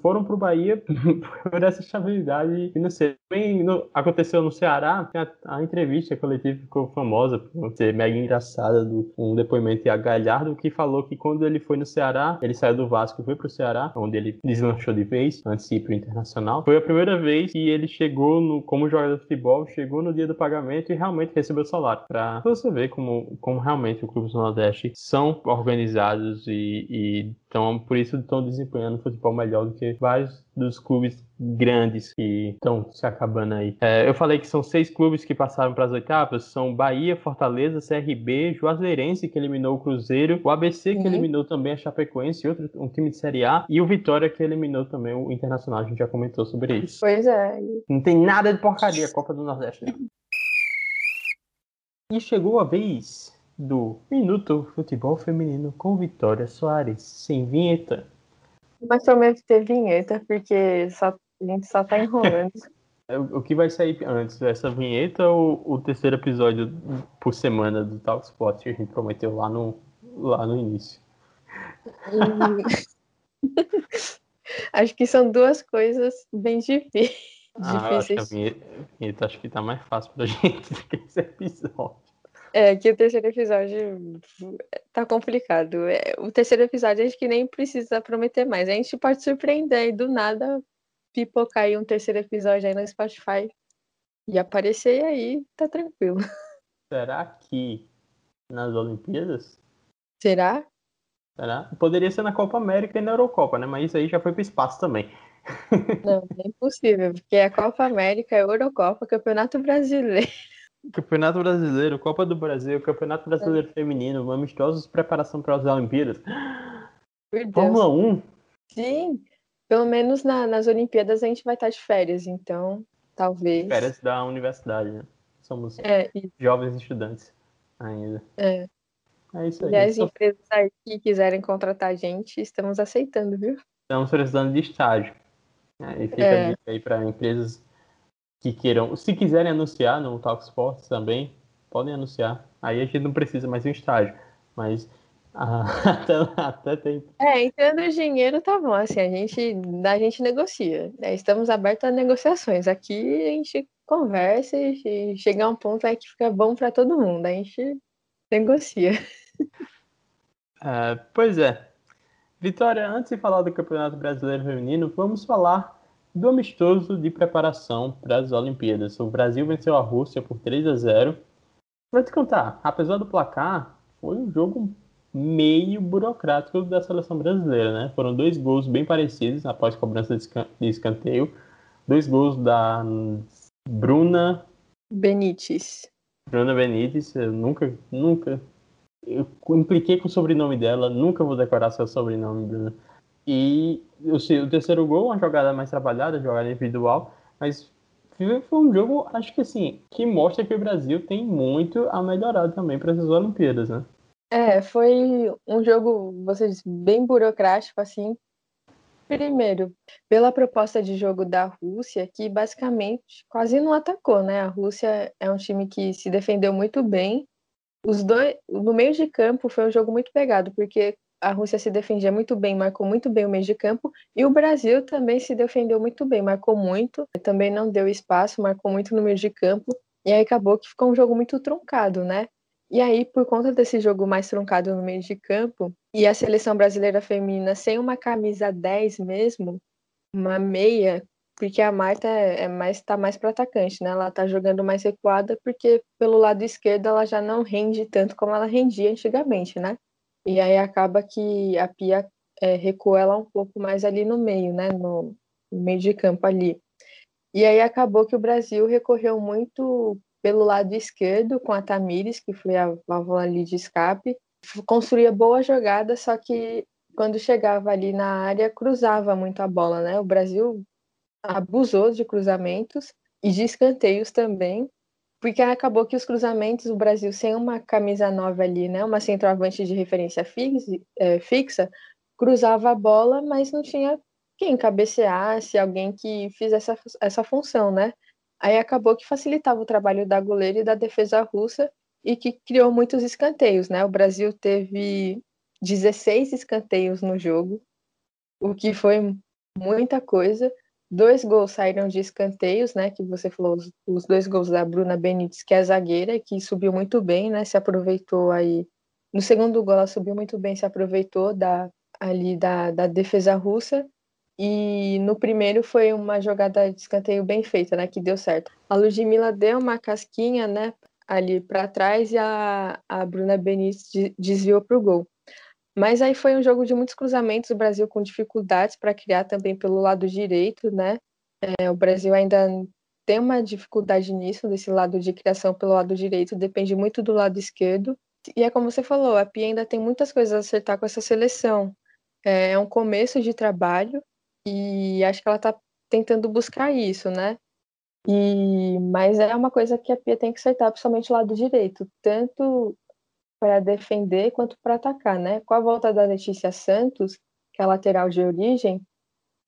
foram para o Bahia por essa estabilidade financeira. Também aconteceu no Ceará, a, a entrevista coletiva ficou famosa por ser mega engraçada, do, um depoimento de Galhardo, que falou que quando ele foi no Ceará, ele saiu do Vasco e foi para o Ceará, onde ele deslanchou de vez, antes de ir Internacional. Foi a primeira vez que ele chegou no, como jogador de futebol, chegou no dia do pagamento e realmente recebeu salário. Para você ver como, como realmente o Clube do Nordeste são organizados e, e então, por isso estão desempenhando futebol melhor do que vários dos clubes grandes que estão se acabando aí. É, eu falei que são seis clubes que passaram para as oitavas, são Bahia, Fortaleza, CRB, Juazeirense que eliminou o Cruzeiro, o ABC que uhum. eliminou também a Chapecoense, outro um time de Série A, e o Vitória que eliminou também o Internacional. A gente já comentou sobre isso. Pois é. Não tem nada de porcaria a Copa do Nordeste. Né? E chegou a vez do Minuto Futebol Feminino com Vitória Soares, sem vinheta. Mas prometo ter vinheta, porque só, a gente só tá enrolando. O que vai sair antes, essa vinheta ou o terceiro episódio por semana do Talk Spot que a gente prometeu lá no, lá no início? acho que são duas coisas bem difíceis. Ah, acho que a vinheta, a vinheta acho que tá mais fácil pra gente do que esse episódio. É, que o terceiro episódio tá complicado. É, o terceiro episódio acho que nem precisa prometer mais. A gente pode surpreender e do nada pipocar aí um terceiro episódio aí no Spotify e aparecer aí, tá tranquilo. Será que nas Olimpíadas? Será? Será? Poderia ser na Copa América e na Eurocopa, né? Mas isso aí já foi pro espaço também. Não, é impossível, porque a Copa América, a Eurocopa, Campeonato Brasileiro. Campeonato Brasileiro, Copa do Brasil, Campeonato Brasileiro é. Feminino, amistosos, preparação para as Olimpíadas. Fórmula 1? Sim, pelo menos na, nas Olimpíadas a gente vai estar de férias, então talvez. Férias da universidade, né? Somos é, jovens estudantes ainda. É. É isso aí. E as empresas aí que quiserem contratar a gente, estamos aceitando, viu? Estamos precisando de estágio. E fica é. aí para empresas que queiram, se quiserem anunciar no Talk Sports também, podem anunciar. Aí a gente não precisa mais de um estágio, mas ah, até, até tem. É, entrando dinheiro tá bom, assim, a gente, a gente negocia. Né? Estamos abertos a negociações. Aqui a gente conversa e chegar a um ponto aí que fica bom para todo mundo. A gente negocia. É, pois é. Vitória, antes de falar do Campeonato Brasileiro Feminino, vamos falar do amistoso de preparação para as Olimpíadas. O Brasil venceu a Rússia por 3 a 0. Vou te contar, apesar do placar, foi um jogo meio burocrático da seleção brasileira, né? Foram dois gols bem parecidos após cobrança de escanteio. Dois gols da Bruna Benítez. Bruna Benítez, eu nunca, nunca eu impliquei com o sobrenome dela, nunca vou decorar seu sobrenome, Bruna. E o, terceiro gol, uma jogada mais trabalhada, jogada individual, mas foi um jogo, acho que assim, que mostra que o Brasil tem muito a melhorar também para essas Olimpíadas, né? É, foi um jogo, vocês bem burocrático, assim. Primeiro, pela proposta de jogo da Rússia, que basicamente quase não atacou, né? A Rússia é um time que se defendeu muito bem. Os dois, no meio de campo foi um jogo muito pegado, porque a Rússia se defendia muito bem, marcou muito bem o meio de campo, e o Brasil também se defendeu muito bem, marcou muito, também não deu espaço, marcou muito no meio de campo, e aí acabou que ficou um jogo muito truncado, né? E aí, por conta desse jogo mais truncado no meio de campo, e a seleção brasileira feminina sem uma camisa 10 mesmo, uma meia, porque a Marta é, é mais tá mais para atacante, né? Ela tá jogando mais recuada porque pelo lado esquerdo ela já não rende tanto como ela rendia antigamente, né? E aí acaba que a Pia é, recua ela um pouco mais ali no meio, né? No, no meio de campo ali. E aí acabou que o Brasil recorreu muito pelo lado esquerdo com a Tamires, que foi a válvula ali de escape. Construía boa jogada, só que quando chegava ali na área, cruzava muito a bola, né? O Brasil abusou de cruzamentos e de escanteios também porque acabou que os cruzamentos, o Brasil sem uma camisa nova ali, né, uma centroavante de referência é, fixa, cruzava a bola, mas não tinha quem cabeceasse, alguém que fizesse essa, essa função, né? Aí acabou que facilitava o trabalho da goleira e da defesa russa e que criou muitos escanteios, né? O Brasil teve 16 escanteios no jogo, o que foi muita coisa. Dois gols saíram de escanteios, né? Que você falou, os, dois gols da Bruna Benítez, que é zagueira, que subiu muito bem, né? Se aproveitou aí. No segundo gol, ela subiu muito bem, se aproveitou da, ali da, da defesa russa. E no primeiro foi uma jogada de escanteio bem feita, né? Que deu certo. A Ludmilla deu uma casquinha, né? Ali para trás e a, a Bruna Benítez desviou para o gol. Mas aí foi um jogo de muitos cruzamentos, o Brasil com dificuldades para criar também pelo lado direito, né? É, o Brasil ainda tem uma dificuldade nisso, desse lado de criação pelo lado direito, depende muito do lado esquerdo. E é como você falou, a Pia ainda tem muitas coisas a acertar com essa seleção. É, é um começo de trabalho e acho que ela está tentando buscar isso, né? E, mas é uma coisa que a Pia tem que acertar, principalmente o lado direito, tanto para defender quanto para atacar, né? Com a volta da Letícia Santos, que é a lateral de origem,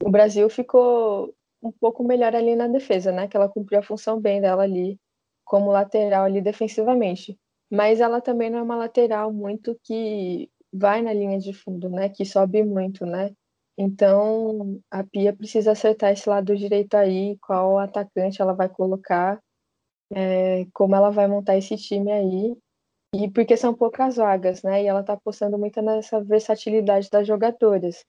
o Brasil ficou um pouco melhor ali na defesa, né? Que ela cumpriu a função bem dela ali como lateral ali defensivamente. Mas ela também não é uma lateral muito que vai na linha de fundo, né? Que sobe muito, né? Então a Pia precisa acertar esse lado direito aí, qual atacante ela vai colocar, é, como ela vai montar esse time aí e porque são poucas vagas, né? E ela tá apostando muito nessa versatilidade das jogadoras.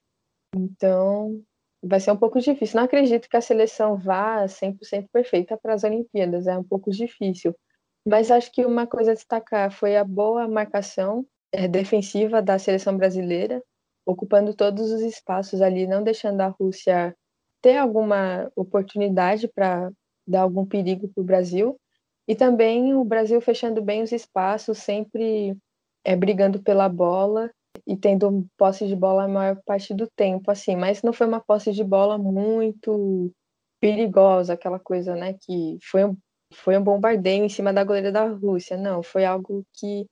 Então, vai ser um pouco difícil. Não acredito que a seleção vá 100% perfeita para as Olimpíadas, é um pouco difícil. Mas acho que uma coisa a destacar foi a boa marcação é, defensiva da seleção brasileira, ocupando todos os espaços ali, não deixando a Rússia ter alguma oportunidade para dar algum perigo para o Brasil. E também o Brasil fechando bem os espaços, sempre é, brigando pela bola e tendo posse de bola a maior parte do tempo, assim. Mas não foi uma posse de bola muito perigosa, aquela coisa, né? Que foi um, foi um bombardeio em cima da goleira da Rússia. Não, foi algo que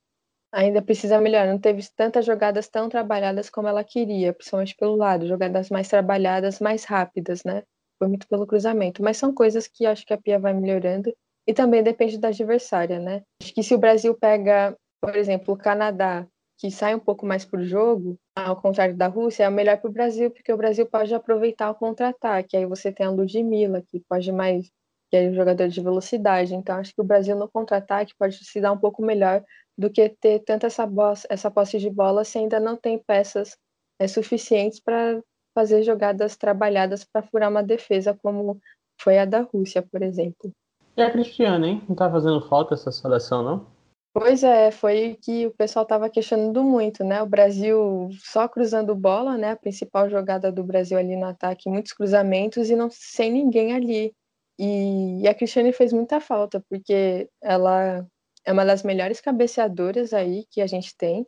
ainda precisa melhorar. Não teve tantas jogadas tão trabalhadas como ela queria, principalmente pelo lado, jogadas mais trabalhadas, mais rápidas, né? Foi muito pelo cruzamento. Mas são coisas que acho que a Pia vai melhorando e também depende da adversária, né? Acho que se o Brasil pega, por exemplo, o Canadá, que sai um pouco mais para o jogo, ao contrário da Rússia, é melhor para o Brasil, porque o Brasil pode aproveitar o contra-ataque. Aí você tem a Ludmilla, que pode mais, que é um jogador de velocidade. Então, acho que o Brasil no contra-ataque pode se dar um pouco melhor do que ter tanta essa, essa posse de bola se ainda não tem peças é, suficientes para fazer jogadas trabalhadas para furar uma defesa, como foi a da Rússia, por exemplo. E a Cristiane, hein? Não tá fazendo falta essa seleção, não? Pois é, foi que o pessoal estava questionando muito, né? O Brasil só cruzando bola, né? A principal jogada do Brasil ali no ataque, muitos cruzamentos e não sem ninguém ali. E, e a Cristiane fez muita falta, porque ela é uma das melhores cabeceadoras aí que a gente tem.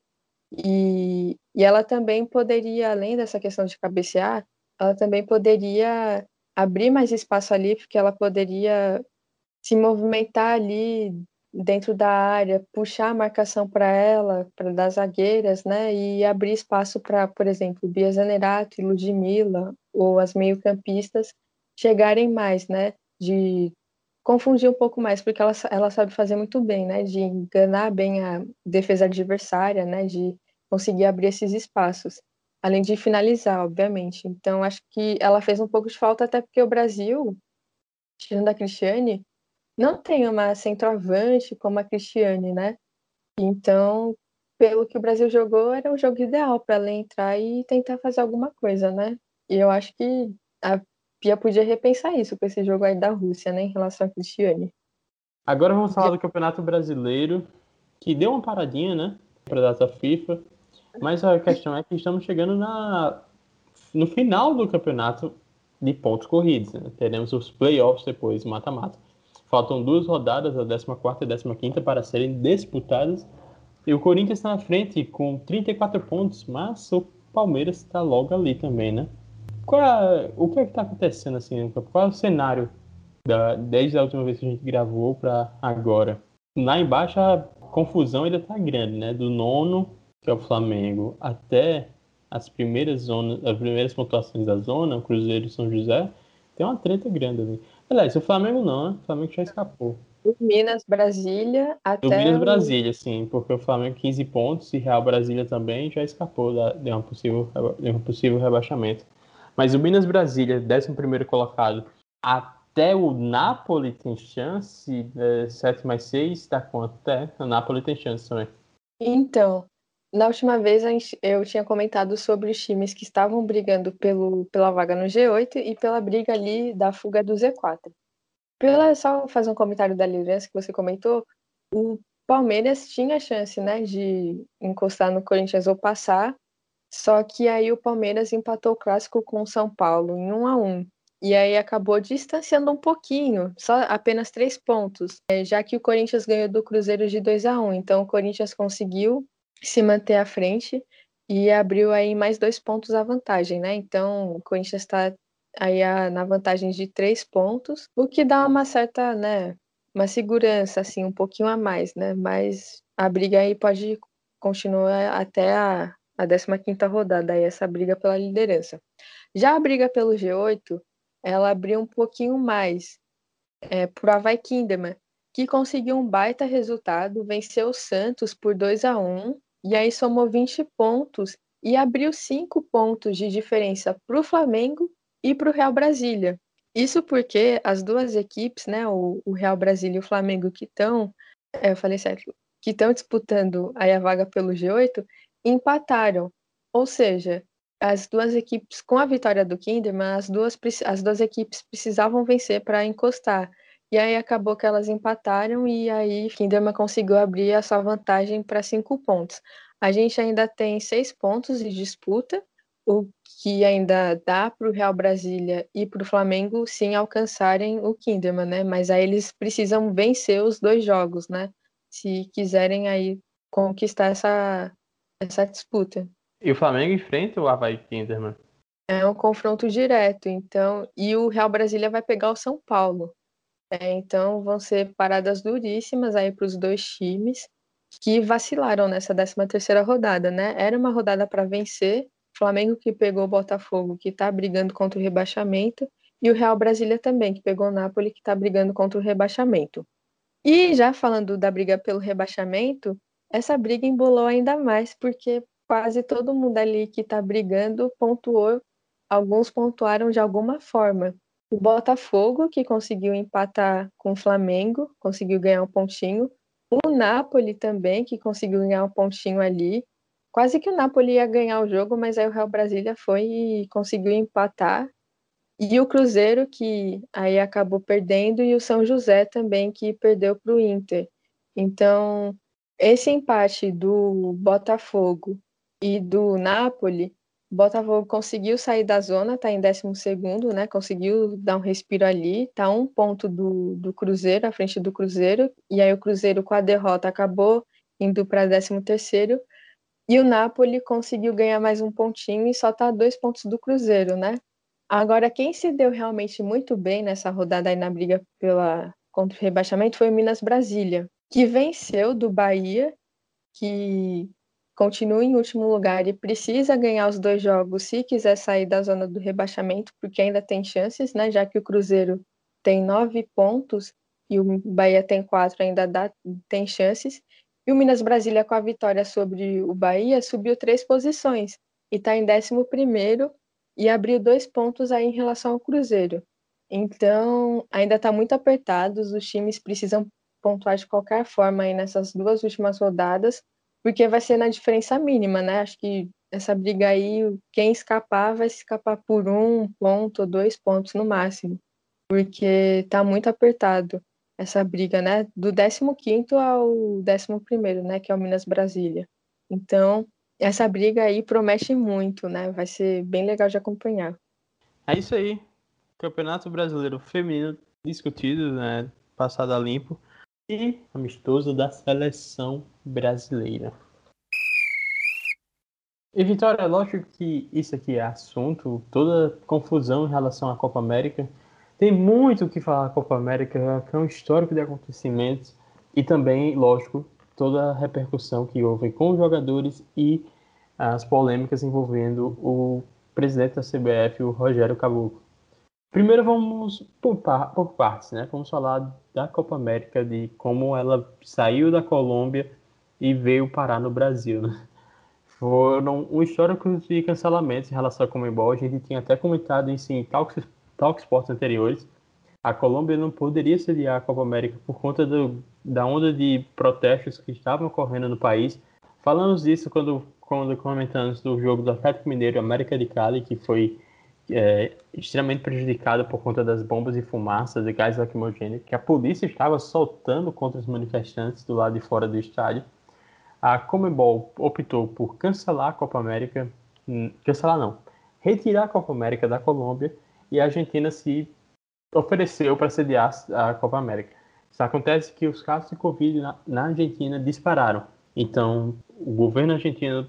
E, e ela também poderia, além dessa questão de cabecear, ela também poderia abrir mais espaço ali, porque ela poderia se movimentar ali dentro da área, puxar a marcação para ela, para das zagueiras, né, e abrir espaço para, por exemplo, Bia Zanerato e Ludmilla, ou as meio-campistas, chegarem mais, né, de confundir um pouco mais, porque ela, ela sabe fazer muito bem, né, de enganar bem a defesa adversária, né, de conseguir abrir esses espaços, além de finalizar, obviamente. Então, acho que ela fez um pouco de falta, até porque o Brasil, tirando a Cristiane, não tem uma centroavante como a Cristiane, né? Então, pelo que o Brasil jogou, era o jogo ideal para ela entrar e tentar fazer alguma coisa, né? E eu acho que a Pia podia repensar isso com esse jogo aí da Rússia, né, em relação a Cristiane. Agora vamos falar do Campeonato Brasileiro, que deu uma paradinha, né, para a data FIFA. Mas a questão é que estamos chegando na, no final do campeonato de pontos corridos. Né? Teremos os playoffs depois, mata-mata. Faltam duas rodadas, a 14 e a 15, para serem disputadas. E o Corinthians está na frente com 34 pontos, mas o Palmeiras está logo ali também, né? É, o que é está acontecendo assim? Qual é o cenário da, desde a última vez que a gente gravou para agora? Lá embaixo a confusão ainda está grande, né? Do nono, que é o Flamengo, até as primeiras zonas, as primeiras pontuações da zona, o Cruzeiro e São José, tem uma treta grande ali. Aliás, o Flamengo não, né? O Flamengo já escapou. O Minas Brasília até. O Minas Brasília, sim, porque o Flamengo 15 pontos e Real Brasília também já escapou da, de, um possível, de um possível rebaixamento. Mas o Minas Brasília, 11 colocado, até o Napoli tem chance, é, 7 mais 6, dá quanto? Até o Napoli tem chance também. Então, na última vez eu tinha comentado sobre os times que estavam brigando pelo, pela vaga no G8 e pela briga ali da fuga do Z4. Pela, só fazer um comentário da liderança que você comentou, o Palmeiras tinha chance né, de encostar no Corinthians ou passar, só que aí o Palmeiras empatou o clássico com o São Paulo em 1 a 1 e aí acabou distanciando um pouquinho, só apenas três pontos, é, já que o Corinthians ganhou do Cruzeiro de 2 a 1 Então o Corinthians conseguiu se manter à frente e abriu aí mais dois pontos a vantagem, né? Então o Corinthians está aí na vantagem de três pontos, o que dá uma certa, né, uma segurança assim, um pouquinho a mais, né? Mas a briga aí pode continuar até a a 15ª rodada, aí essa briga pela liderança. Já a briga pelo G8, ela abriu um pouquinho mais é, por Havaí Kinderman, que conseguiu um baita resultado, venceu o Santos por 2 a 1 e aí somou 20 pontos e abriu 5 pontos de diferença para o Flamengo e para o Real Brasília. Isso porque as duas equipes, né, o, o Real Brasília e o Flamengo, que estão, é, eu falei certo, que estão disputando aí a vaga pelo G8, empataram. Ou seja, as duas equipes, com a vitória do Kinderman, as duas, as duas equipes precisavam vencer para encostar. E aí acabou que elas empataram e aí Kinderman conseguiu abrir a sua vantagem para cinco pontos. A gente ainda tem seis pontos de disputa, o que ainda dá para o Real Brasília e para o Flamengo sim alcançarem o Kinderman, né? Mas aí eles precisam vencer os dois jogos, né? Se quiserem aí conquistar essa, essa disputa. E o Flamengo enfrenta o Havaí Kinderman. É um confronto direto, então, e o Real Brasília vai pegar o São Paulo. É, então vão ser paradas duríssimas aí para os dois times que vacilaram nessa 13 terceira rodada, né? Era uma rodada para vencer, Flamengo que pegou o Botafogo, que está brigando contra o rebaixamento, e o Real Brasília também, que pegou o Napoli, que está brigando contra o rebaixamento. E já falando da briga pelo rebaixamento, essa briga embolou ainda mais, porque quase todo mundo ali que está brigando pontuou, alguns pontuaram de alguma forma. O Botafogo, que conseguiu empatar com o Flamengo, conseguiu ganhar um pontinho. O Napoli também, que conseguiu ganhar um pontinho ali. Quase que o Napoli ia ganhar o jogo, mas aí o Real Brasília foi e conseguiu empatar. E o Cruzeiro, que aí acabou perdendo, e o São José também, que perdeu para o Inter. Então, esse empate do Botafogo e do Napoli, Botafogo conseguiu sair da zona, está em 12 né? Conseguiu dar um respiro ali, está um ponto do, do Cruzeiro, à frente do Cruzeiro, e aí o Cruzeiro com a derrota acabou indo para 13 E o Napoli conseguiu ganhar mais um pontinho e só tá a dois pontos do Cruzeiro, né? Agora, quem se deu realmente muito bem nessa rodada aí na briga pela, contra o rebaixamento foi o Minas Brasília, que venceu do Bahia, que continua em último lugar e precisa ganhar os dois jogos se quiser sair da zona do rebaixamento, porque ainda tem chances, né? Já que o Cruzeiro tem nove pontos e o Bahia tem quatro, ainda dá, tem chances. E o Minas Brasília, com a vitória sobre o Bahia, subiu três posições e está em décimo primeiro e abriu dois pontos aí em relação ao Cruzeiro. Então, ainda está muito apertado, os times precisam pontuar de qualquer forma aí nessas duas últimas rodadas, porque vai ser na diferença mínima, né? Acho que essa briga aí, quem escapar vai escapar por um ponto, dois pontos no máximo, porque está muito apertado essa briga, né? Do 15 ao 11, né? Que é o Minas Brasília. Então, essa briga aí promete muito, né? Vai ser bem legal de acompanhar. É isso aí. Campeonato Brasileiro Feminino discutido, né? Passado a limpo. E amistoso da seleção brasileira. E Vitória, lógico que isso aqui é assunto, toda confusão em relação à Copa América. Tem muito o que falar da Copa América, é um histórico de acontecimentos. E também, lógico, toda a repercussão que houve com os jogadores e as polêmicas envolvendo o presidente da CBF, o Rogério Caboclo. Primeiro vamos por, par, por, partes, né? Vamos falar da Copa América, de como ela saiu da Colômbia e veio parar no Brasil, né? Foram um histórico de cancelamentos em relação à Comembol. A gente tinha até comentado em talks, talks sports anteriores. A Colômbia não poderia sediar a Copa América por conta do, da onda de protestos que estavam ocorrendo no país. Falamos disso quando, quando comentamos do jogo do Atlético Mineiro América de Cali, que foi é, extremamente prejudicado por conta das bombas de fumaça, de gás lacrimogêneo, que a polícia estava soltando contra os manifestantes do lado de fora do estádio. A Comebol optou por cancelar a Copa América, hum, cancelar não, retirar a Copa América da Colômbia e a Argentina se ofereceu para sediar a Copa América. Isso acontece que os casos de Covid na, na Argentina dispararam. Então, o governo argentino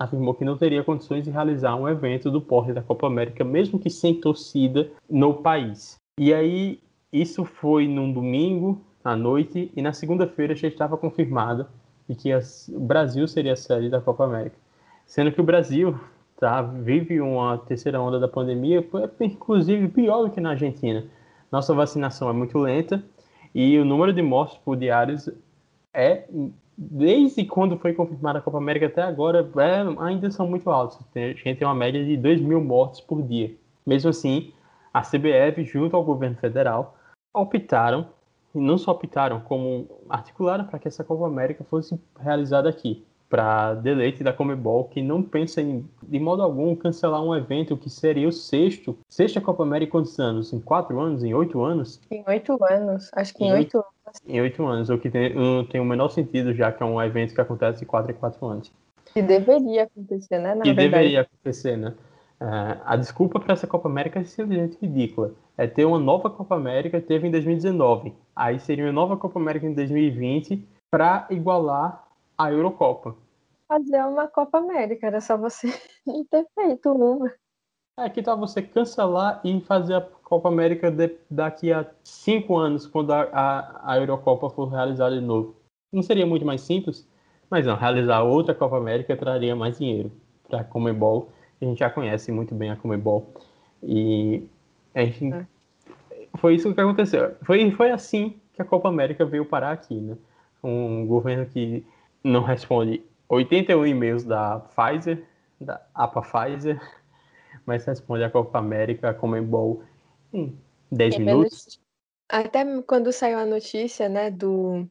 afirmou que não teria condições de realizar um evento do porte da Copa América, mesmo que sem torcida, no país. E aí, isso foi num domingo à noite, e na segunda-feira já estava confirmada de que o Brasil seria a sede da Copa América. Sendo que o Brasil tá, vive uma terceira onda da pandemia, inclusive pior do que na Argentina. Nossa vacinação é muito lenta e o número de mortes por diários é, desde quando foi confirmada a Copa América até agora, é, ainda são muito altos. A gente tem uma média de 2 mil mortes por dia. Mesmo assim, a CBF, junto ao governo federal, optaram, e não só optaram, como articularam para que essa Copa América fosse realizada aqui para deleite da Comebol, que não pensa em, de modo algum, cancelar um evento que seria o sexto, sexta Copa América em quantos anos? Em quatro anos? Em oito anos? Em oito anos, acho que em, oito anos. Em oito anos, o que tem, não tem o menor sentido, já que é um evento que acontece de quatro em quatro anos. Que deveria acontecer, né? Na que verdade. deveria acontecer, né? Uh, a desculpa para essa Copa América é simplesmente ridícula. É ter uma nova Copa América, teve em 2019. Aí seria uma nova Copa América em 2020 para igualar a Eurocopa. Fazer uma Copa América, era só você não ter feito uma. É, que tal você cancelar e fazer a Copa América de, daqui a cinco anos, quando a, a, a Eurocopa for realizada de novo? Não seria muito mais simples? Mas não, realizar outra Copa América traria mais dinheiro para a Comebol. A gente já conhece muito bem a Comebol. E gente... É. foi isso que aconteceu. Foi, foi assim que a Copa América veio parar aqui, né? Um governo que não responde 81 e-mails da Pfizer, da APA Pfizer, mas responde a Copa América, a Comembol em 10 é minutos. Até quando saiu a notícia, né, do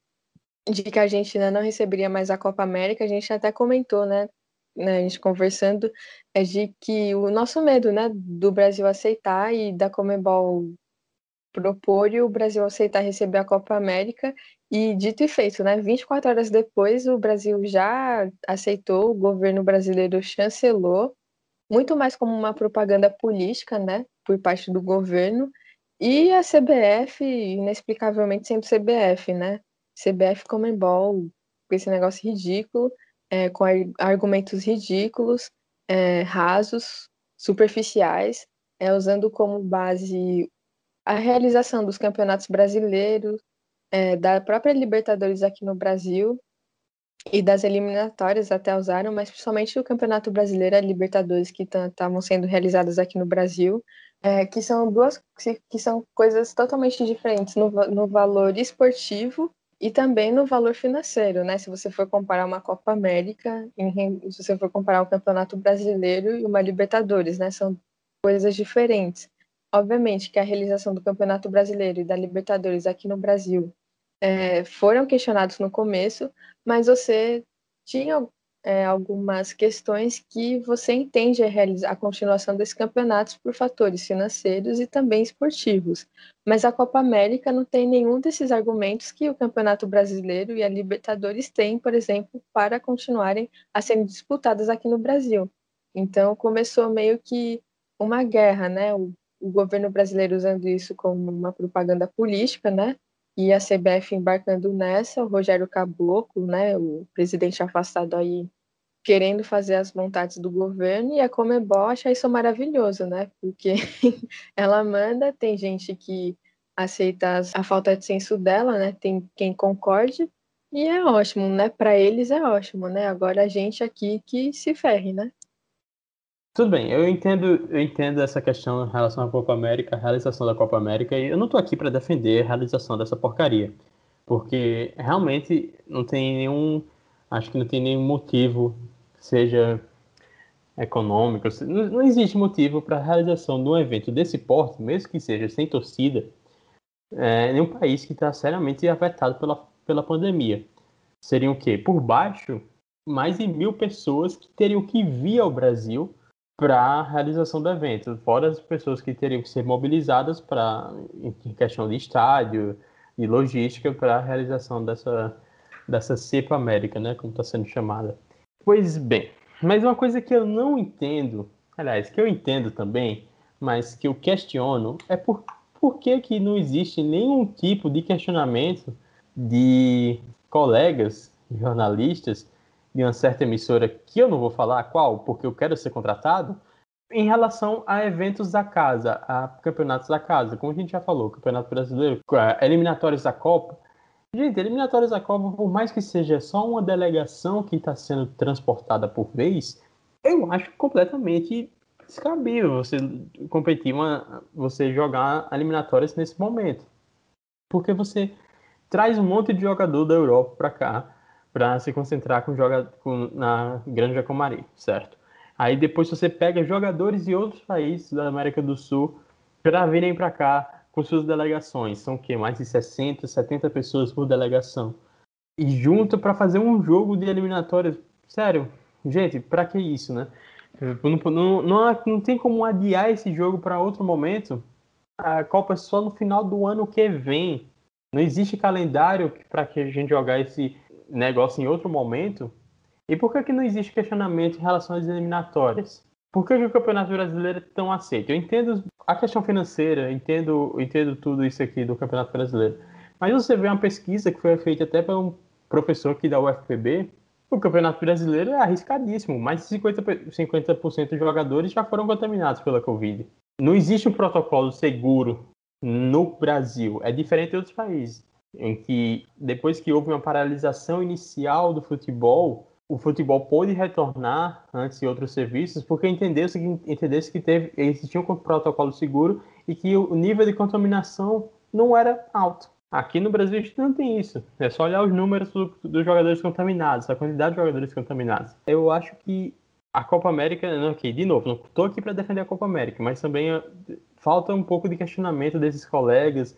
de que a Argentina não receberia mais a Copa América, a gente até comentou, né, né, a gente conversando, é de que o nosso medo, né, do Brasil aceitar e da Comebol propor e o Brasil aceitar receber a Copa América e dito e feito, né? 24 horas depois, o Brasil já aceitou, o governo brasileiro chancelou, muito mais como uma propaganda política, né? Por parte do governo. E a CBF, inexplicavelmente sempre CBF, né? CBF Comembol, com esse negócio ridículo, é, com argumentos ridículos, é, rasos, superficiais, é, usando como base a realização dos campeonatos brasileiros, é, da própria Libertadores aqui no Brasil e das eliminatórias até usaram, mas principalmente o Campeonato Brasileiro e Libertadores que estavam sendo realizadas aqui no Brasil, é, que são duas que são coisas totalmente diferentes no, no valor esportivo e também no valor financeiro, né? Se você for comparar uma Copa América, em, se você for comparar um Campeonato Brasileiro e uma Libertadores, né? São coisas diferentes. Obviamente que a realização do Campeonato Brasileiro e da Libertadores aqui no Brasil é, foram questionados no começo, mas você tinha é, algumas questões que você entende a, a continuação desses campeonatos por fatores financeiros e também esportivos. Mas a Copa América não tem nenhum desses argumentos que o Campeonato Brasileiro e a Libertadores têm, por exemplo, para continuarem a serem disputadas aqui no Brasil. Então começou meio que uma guerra, né? O, o governo brasileiro usando isso como uma propaganda política, né? E a CBF embarcando nessa, o Rogério Caboclo, né, o presidente afastado aí, querendo fazer as vontades do governo, e a Comebol acha isso maravilhoso, né, porque ela manda, tem gente que aceita a falta de senso dela, né, tem quem concorde, e é ótimo, né, para eles é ótimo, né, agora a gente aqui que se ferre, né. Tudo bem, eu entendo, eu entendo essa questão em relação à Copa América, a realização da Copa América, e eu não estou aqui para defender a realização dessa porcaria, porque realmente não tem nenhum, acho que não tem nenhum motivo, seja econômico, não, não existe motivo para a realização de um evento desse porte, mesmo que seja sem torcida, é, em um país que está seriamente afetado pela, pela pandemia. Seriam o quê? Por baixo, mais de mil pessoas que teriam que vir ao Brasil para a realização do evento, fora as pessoas que teriam que ser mobilizadas para em questão de estádio e logística para a realização dessa dessa Cepa América, né, como está sendo chamada. Pois bem, mas uma coisa que eu não entendo, aliás, que eu entendo também, mas que eu questiono é por por que, que não existe nenhum tipo de questionamento de colegas jornalistas de uma certa emissora, que eu não vou falar qual, porque eu quero ser contratado, em relação a eventos da casa, a campeonatos da casa, como a gente já falou, Campeonato Brasileiro, eliminatórios da Copa. Gente, eliminatórios da Copa, por mais que seja só uma delegação que está sendo transportada por vez, eu acho completamente descabível você competir, uma, você jogar eliminatórias nesse momento. Porque você traz um monte de jogador da Europa para cá, para se concentrar com joga com, na Granja Comari, certo? Aí depois você pega jogadores de outros países da América do Sul para virem para cá com suas delegações. São o quê? Mais de 60, 70 pessoas por delegação. E junto para fazer um jogo de eliminatórias. Sério, gente, para que isso, né? Não, não, não, não tem como adiar esse jogo para outro momento. A Copa é só no final do ano que vem. Não existe calendário para que a gente jogar esse negócio em outro momento? E por que, que não existe questionamento em relação às eliminatórias? Por que, que o Campeonato Brasileiro é tão aceito? Eu entendo a questão financeira, entendo, entendo tudo isso aqui do Campeonato Brasileiro. Mas você vê uma pesquisa que foi feita até por um professor aqui da UFPB, o Campeonato Brasileiro é arriscadíssimo. Mais de 50%, 50 dos jogadores já foram contaminados pela Covid. Não existe um protocolo seguro no Brasil. É diferente de outros países em que depois que houve uma paralisação inicial do futebol, o futebol pôde retornar antes de outros serviços, porque entendeu-se que, entendeu que teve, existia um protocolo seguro e que o nível de contaminação não era alto. Aqui no Brasil a gente não tem isso. É só olhar os números do, dos jogadores contaminados, a quantidade de jogadores contaminados. Eu acho que a Copa América, não, aqui, de novo, não estou aqui para defender a Copa América, mas também eh, falta um pouco de questionamento desses colegas,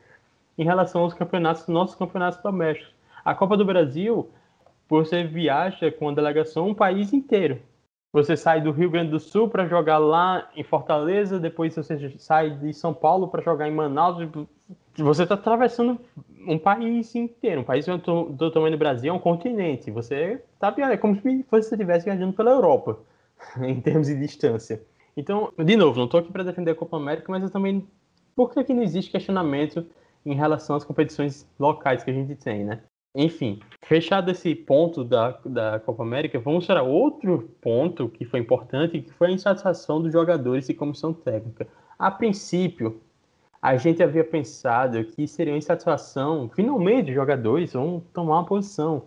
em relação aos campeonatos, nossos campeonatos domésticos. A Copa do Brasil, você viaja com a delegação um país inteiro. Você sai do Rio Grande do Sul para jogar lá em Fortaleza, depois você sai de São Paulo para jogar em Manaus. Você está atravessando um país inteiro. Um país do tamanho do Brasil é um continente. Você está viajando, é como se você estivesse viajando pela Europa, em termos de distância. Então, de novo, não estou aqui para defender a Copa América, mas eu também. Por que, que não existe questionamento em relação às competições locais que a gente tem, né? Enfim, fechado esse ponto da, da Copa América, vamos para outro ponto que foi importante, que foi a insatisfação dos jogadores e comissão técnica. A princípio, a gente havia pensado que seria uma insatisfação, finalmente, os jogadores vão tomar uma posição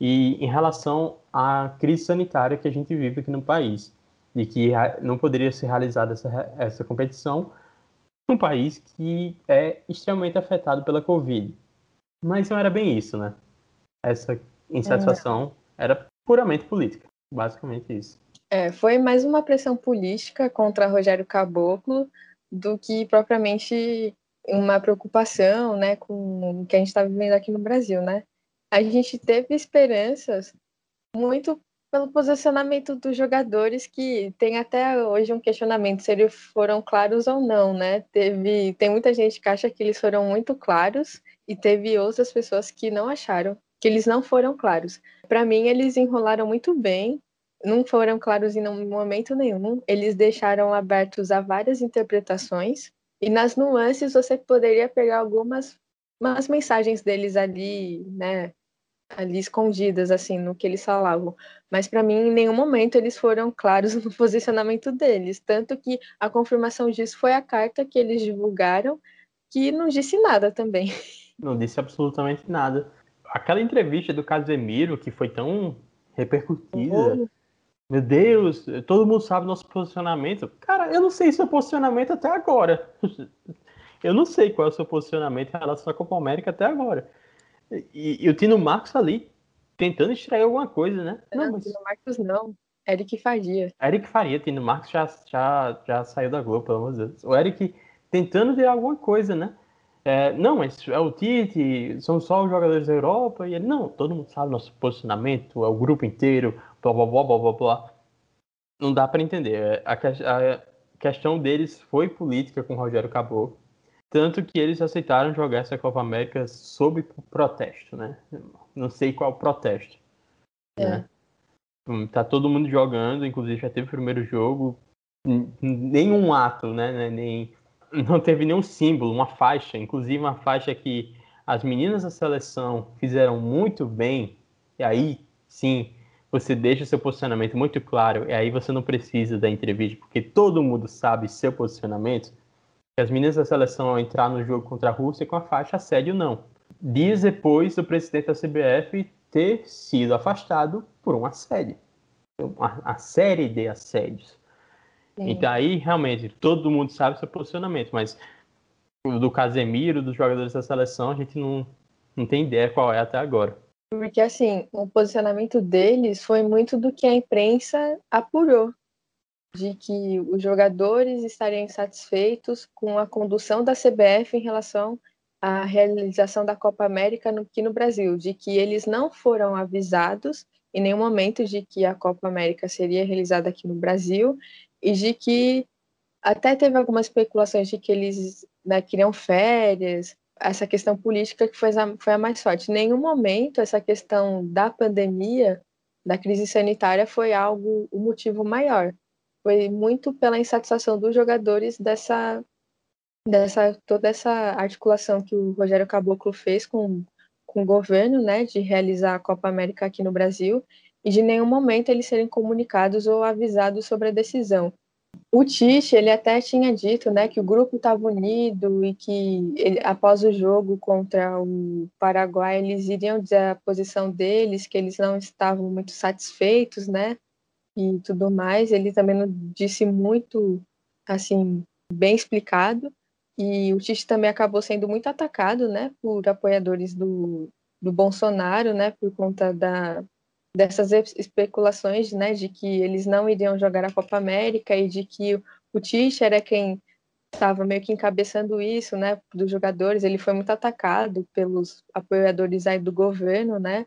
e em relação à crise sanitária que a gente vive aqui no país, de que não poderia ser realizada essa, essa competição num país que é extremamente afetado pela Covid. Mas não era bem isso, né? essa insatisfação é. era puramente política, basicamente isso. É, foi mais uma pressão política contra Rogério Caboclo do que propriamente uma preocupação, né, com o que a gente está vivendo aqui no Brasil, né? A gente teve esperanças muito pelo posicionamento dos jogadores que tem até hoje um questionamento se eles foram claros ou não, né? Teve, tem muita gente que acha que eles foram muito claros e teve outras pessoas que não acharam que eles não foram claros. Para mim, eles enrolaram muito bem, não foram claros em momento nenhum. Eles deixaram abertos a várias interpretações e nas nuances você poderia pegar algumas umas mensagens deles ali, né, ali escondidas assim no que eles falavam. Mas para mim, em nenhum momento eles foram claros no posicionamento deles, tanto que a confirmação disso foi a carta que eles divulgaram, que não disse nada também. Não disse absolutamente nada aquela entrevista do Casemiro que foi tão repercutida. Uhum. Meu Deus, todo mundo sabe nosso posicionamento. Cara, eu não sei seu posicionamento até agora. eu não sei qual é o seu posicionamento em relação à Copa América até agora. E, e o Tino Marcos ali tentando extrair alguma coisa, né? Não, não mas... Tino Marcos não. Eric Faria. Eric Faria, Tino Marcos já, já, já saiu da Globo, pelo amor de Deus. O Eric tentando ver alguma coisa, né? é, não, mas é o Tite, são só os jogadores da Europa, e ele, não, todo mundo sabe nosso posicionamento, é o grupo inteiro, blá blá blá blá blá blá. Não dá para entender. É, a, a, questão deles foi política com o Rogério Caboclo, tanto que eles aceitaram jogar essa Copa América sob protesto, né? Não sei qual protesto. É. Né? Tá todo mundo jogando, inclusive já teve o primeiro jogo, nenhum ato, né? Nem não teve nenhum símbolo, uma faixa, inclusive uma faixa que as meninas da seleção fizeram muito bem, e aí sim você deixa o seu posicionamento muito claro, e aí você não precisa da entrevista, porque todo mundo sabe seu posicionamento. As meninas da seleção ao entrar no jogo contra a Rússia com a faixa assédio não. Dias depois do presidente da CBF ter sido afastado por um assédio. Uma, uma série de assédios. Sim. Então aí realmente todo mundo sabe seu posicionamento, mas do Casemiro, dos jogadores da seleção, a gente não, não tem ideia qual é até agora. Porque assim, o posicionamento deles foi muito do que a imprensa apurou, de que os jogadores estariam insatisfeitos com a condução da CBF em relação à realização da Copa América aqui no Brasil, de que eles não foram avisados em nenhum momento de que a Copa América seria realizada aqui no Brasil e de que até teve algumas especulações de que eles né, queriam férias, essa questão política que foi a, foi a mais forte. Em nenhum momento essa questão da pandemia, da crise sanitária, foi algo, o motivo maior. Foi muito pela insatisfação dos jogadores dessa, dessa toda essa articulação que o Rogério Caboclo fez com, com o governo, né, de realizar a Copa América aqui no Brasil e de nenhum momento eles serem comunicados ou avisados sobre a decisão. O Tite, ele até tinha dito, né, que o grupo estava unido e que ele, após o jogo contra o Paraguai eles iriam dizer a posição deles, que eles não estavam muito satisfeitos, né, e tudo mais. Ele também disse muito, assim, bem explicado. E o Tite também acabou sendo muito atacado, né, por apoiadores do, do Bolsonaro, né, por conta da dessas especulações, né, de que eles não iriam jogar a Copa América e de que o Tite era quem estava meio que encabeçando isso, né, dos jogadores. Ele foi muito atacado pelos apoiadores aí do governo, né,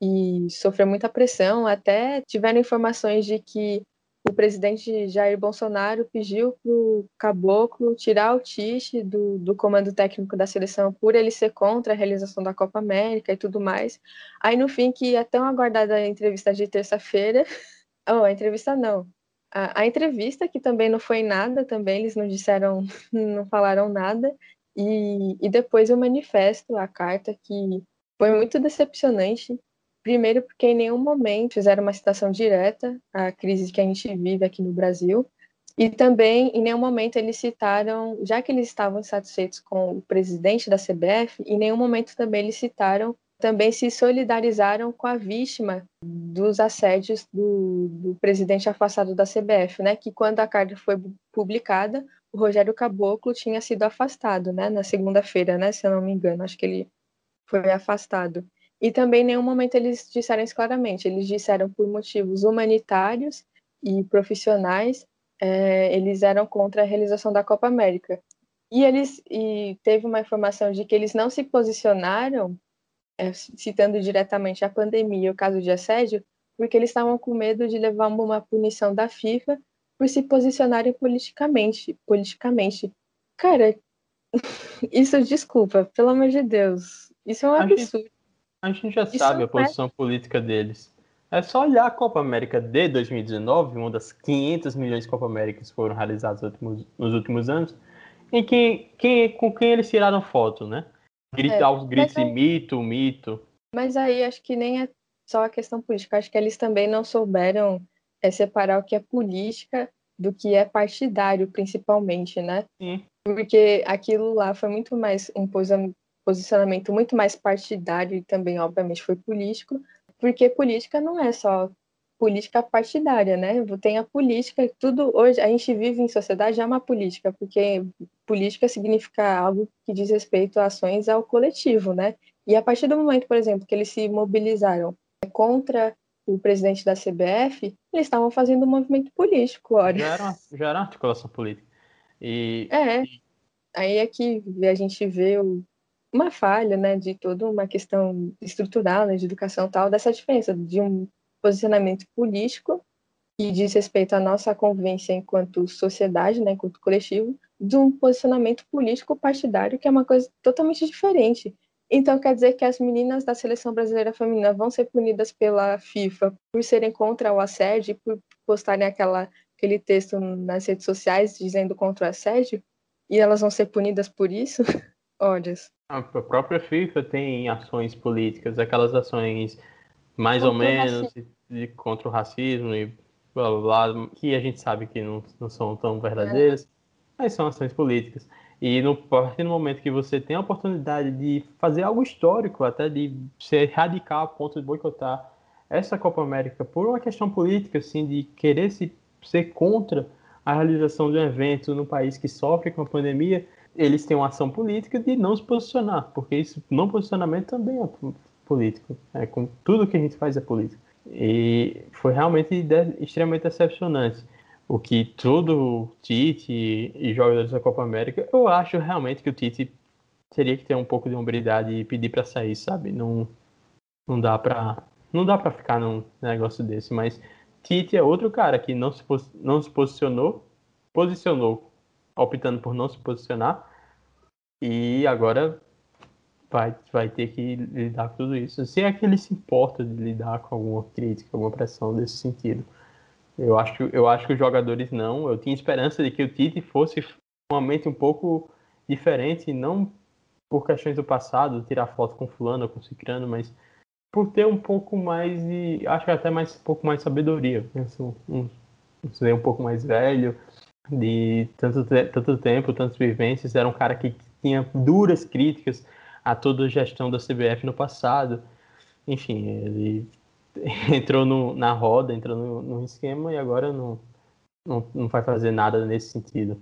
e sofreu muita pressão. Até tiveram informações de que o presidente Jair Bolsonaro pediu para o Caboclo tirar o Tite do, do comando técnico da seleção por ele ser contra a realização da Copa América e tudo mais. Aí, no fim, que até uma aguardada entrevista de terça-feira, oh, a entrevista não, a, a, entrevista que também não foi nada, também eles não disseram, não falaram nada, e, e depois o manifesto, a carta que foi muito decepcionante. Primeiro, porque em nenhum momento fizeram uma citação direta à crise que a gente vive aqui no Brasil. E também, em nenhum momento, eles citaram, já que eles estavam insatisfeitos com o presidente da CBF, em nenhum momento também eles citaram, também se solidarizaram com a vítima dos assédios do, do presidente afastado da CBF, né? Que quando a carta foi publicada, o Rogério Caboclo tinha sido afastado, né? Na segunda-feira, né? Se eu não me engano, acho que ele foi afastado. E também em nenhum momento eles disseram isso claramente. Eles disseram por motivos humanitários e profissionais é, eles eram contra a realização da Copa América. E eles e teve uma informação de que eles não se posicionaram, é, citando diretamente a pandemia e o caso de assédio, porque eles estavam com medo de levar uma punição da FIFA por se posicionarem politicamente. politicamente. Cara, isso, desculpa, pelo amor de Deus, isso é um absurdo. A gente, já isso sabe a é posição política deles. É só olhar a Copa América de 2019, uma das 500 milhões de Copa Américas que foram realizadas nos últimos, nos últimos anos, em que, quem, com quem eles tiraram foto, né? Gritar é, os gritos de mito, mito. Mas aí acho que nem é só a questão política, acho que eles também não souberam é, separar o que é política do que é partidário, principalmente, né? Sim. Porque aquilo lá foi muito mais um posicionamento muito mais partidário e também, obviamente, foi político porque política não é só política partidária, né? Tem a política, tudo hoje a gente vive em sociedade é uma política, porque política significa algo que diz respeito a ações ao coletivo, né? E a partir do momento, por exemplo, que eles se mobilizaram contra o presidente da CBF, eles estavam fazendo um movimento político, olha. Já era, já era articulação política. E, é. Aí é que a gente vê o, uma falha, né, de toda uma questão estrutural, né, de educação tal, dessa diferença de um posicionamento político que diz respeito à nossa convivência enquanto sociedade, né, enquanto coletivo, de um posicionamento político partidário que é uma coisa totalmente diferente. Então quer dizer que as meninas da seleção brasileira feminina vão ser punidas pela FIFA por serem contra o assédio, por postarem aquela aquele texto nas redes sociais dizendo contra o assédio, e elas vão ser punidas por isso? Olha, a própria FIFA tem ações políticas, aquelas ações mais contra ou menos de, de, contra o racismo e blá blá blá, que a gente sabe que não, não são tão verdadeiras, é. mas são ações políticas. E no, a partir do momento que você tem a oportunidade de fazer algo histórico, até de ser radical a ponto de boicotar essa Copa América por uma questão política, assim, de querer se, ser contra a realização de um evento no país que sofre com a pandemia, eles têm uma ação política de não se posicionar, porque isso não posicionamento também é político. É com tudo que a gente faz é político. E foi realmente de, extremamente decepcionante o que todo Tite e jogadores da Copa América, eu acho realmente que o Tite teria que ter um pouco de hombridade e pedir para sair, sabe? Não não dá para não dá para ficar num negócio desse, mas Tite é outro cara que não se não se posicionou, posicionou optando por não se posicionar. E agora vai, vai ter que lidar com tudo isso. Se é que ele se importa de lidar com alguma crítica, alguma pressão desse sentido. Eu acho, eu acho que os jogadores não. Eu tinha esperança de que o Tite fosse uma mente um pouco diferente, não por questões do passado, tirar foto com fulano com cicrano, mas por ter um pouco mais de, acho que até mais um pouco mais de sabedoria, penso um, um, um pouco mais velho, de tanto, tanto tempo, tantas vivências, era um cara que tinha duras críticas a toda a gestão da CBF no passado. Enfim, ele entrou no, na roda, entrou no, no esquema e agora não, não, não vai fazer nada nesse sentido.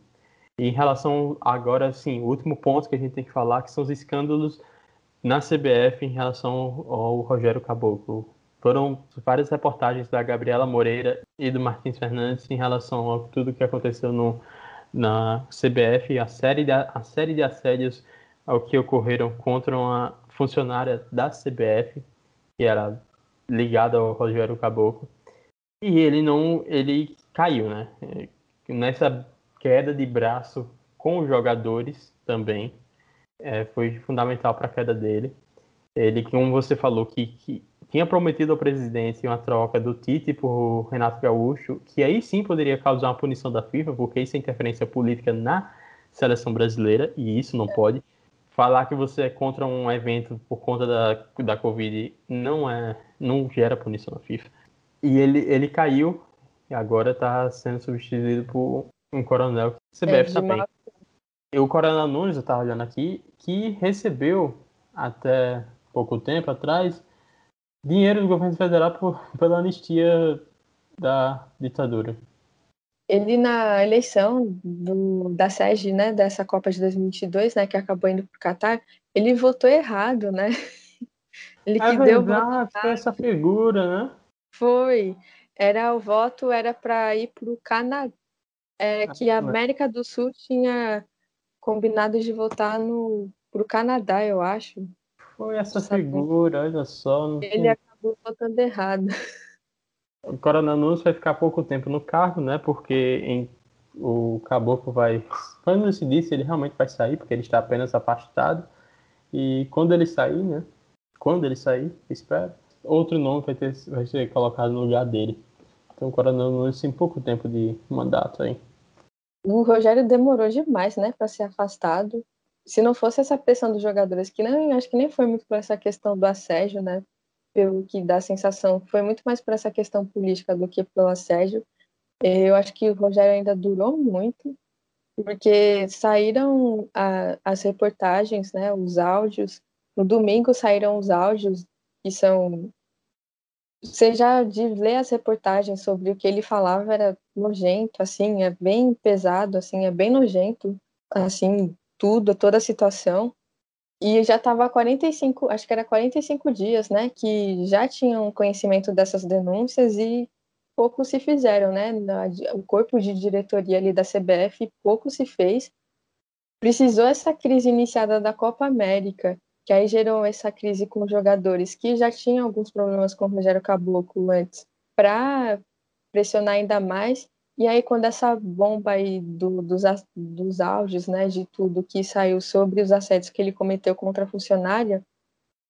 E em relação agora, sim, o último ponto que a gente tem que falar, que são os escândalos na CBF em relação ao Rogério Caboclo. Foram várias reportagens da Gabriela Moreira e do Martins Fernandes em relação a tudo que aconteceu no, na CBF, a série, de, a série de assédios ao que ocorreram contra uma funcionária da CBF, que era ligada ao Rogério Caboclo. E ele não, ele caiu, né? Nessa queda de braço com os jogadores também, é, foi fundamental para a queda dele. Ele, como você falou, que, que tinha prometido ao presidente uma troca do Tite por Renato Gaúcho, que aí sim poderia causar uma punição da FIFA, porque isso é interferência política na seleção brasileira, e isso não pode. falar que você é contra um evento por conta da, da Covid não é não gera punição na FIFA. E ele, ele caiu e agora está sendo substituído por um coronel CBF é, também. E o Coronel Nunes, eu estava olhando aqui, que recebeu até pouco tempo atrás dinheiro do governo federal por, pela anistia da ditadura. Ele na eleição do, da SEG, né, dessa Copa de 2022, né, que acabou indo para o Catar, ele votou errado, né? Ele é que verdade, deu foi essa figura, né? Foi. Era o voto era para ir para o Canadá, é, ah, que a América do Sul tinha combinado de votar no pro Canadá, eu acho. Foi essa figura, olha só. Ele tem... acabou votando errado. O Coronel Nunes vai ficar pouco tempo no cargo, né? Porque em, o Caboclo vai. Quando se disse, ele realmente vai sair, porque ele está apenas afastado. E quando ele sair, né? Quando ele sair, espero, outro nome vai, ter, vai ser colocado no lugar dele. Então o Coronel Nunes tem pouco tempo de mandato aí. O Rogério demorou demais, né, para ser afastado. Se não fosse essa pressão dos jogadores, que não, acho que nem foi muito por essa questão do assédio, né, pelo que dá a sensação, foi muito mais por essa questão política do que pelo assédio. Eu acho que o Rogério ainda durou muito, porque saíram a, as reportagens, né, os áudios. No domingo saíram os áudios que são você já de ler as reportagens sobre o que ele falava era nojento, assim, é bem pesado, assim, é bem nojento, assim, tudo, toda a situação. E já estava 45, acho que era 45 dias, né, que já tinham conhecimento dessas denúncias e pouco se fizeram, né? O corpo de diretoria ali da CBF pouco se fez. Precisou essa crise iniciada da Copa América, que aí gerou essa crise com jogadores que já tinham alguns problemas com o Rogério Caboclo antes, para pressionar ainda mais. E aí, quando essa bomba aí do, dos, dos áudios, né, de tudo que saiu sobre os assédios que ele cometeu contra a funcionária,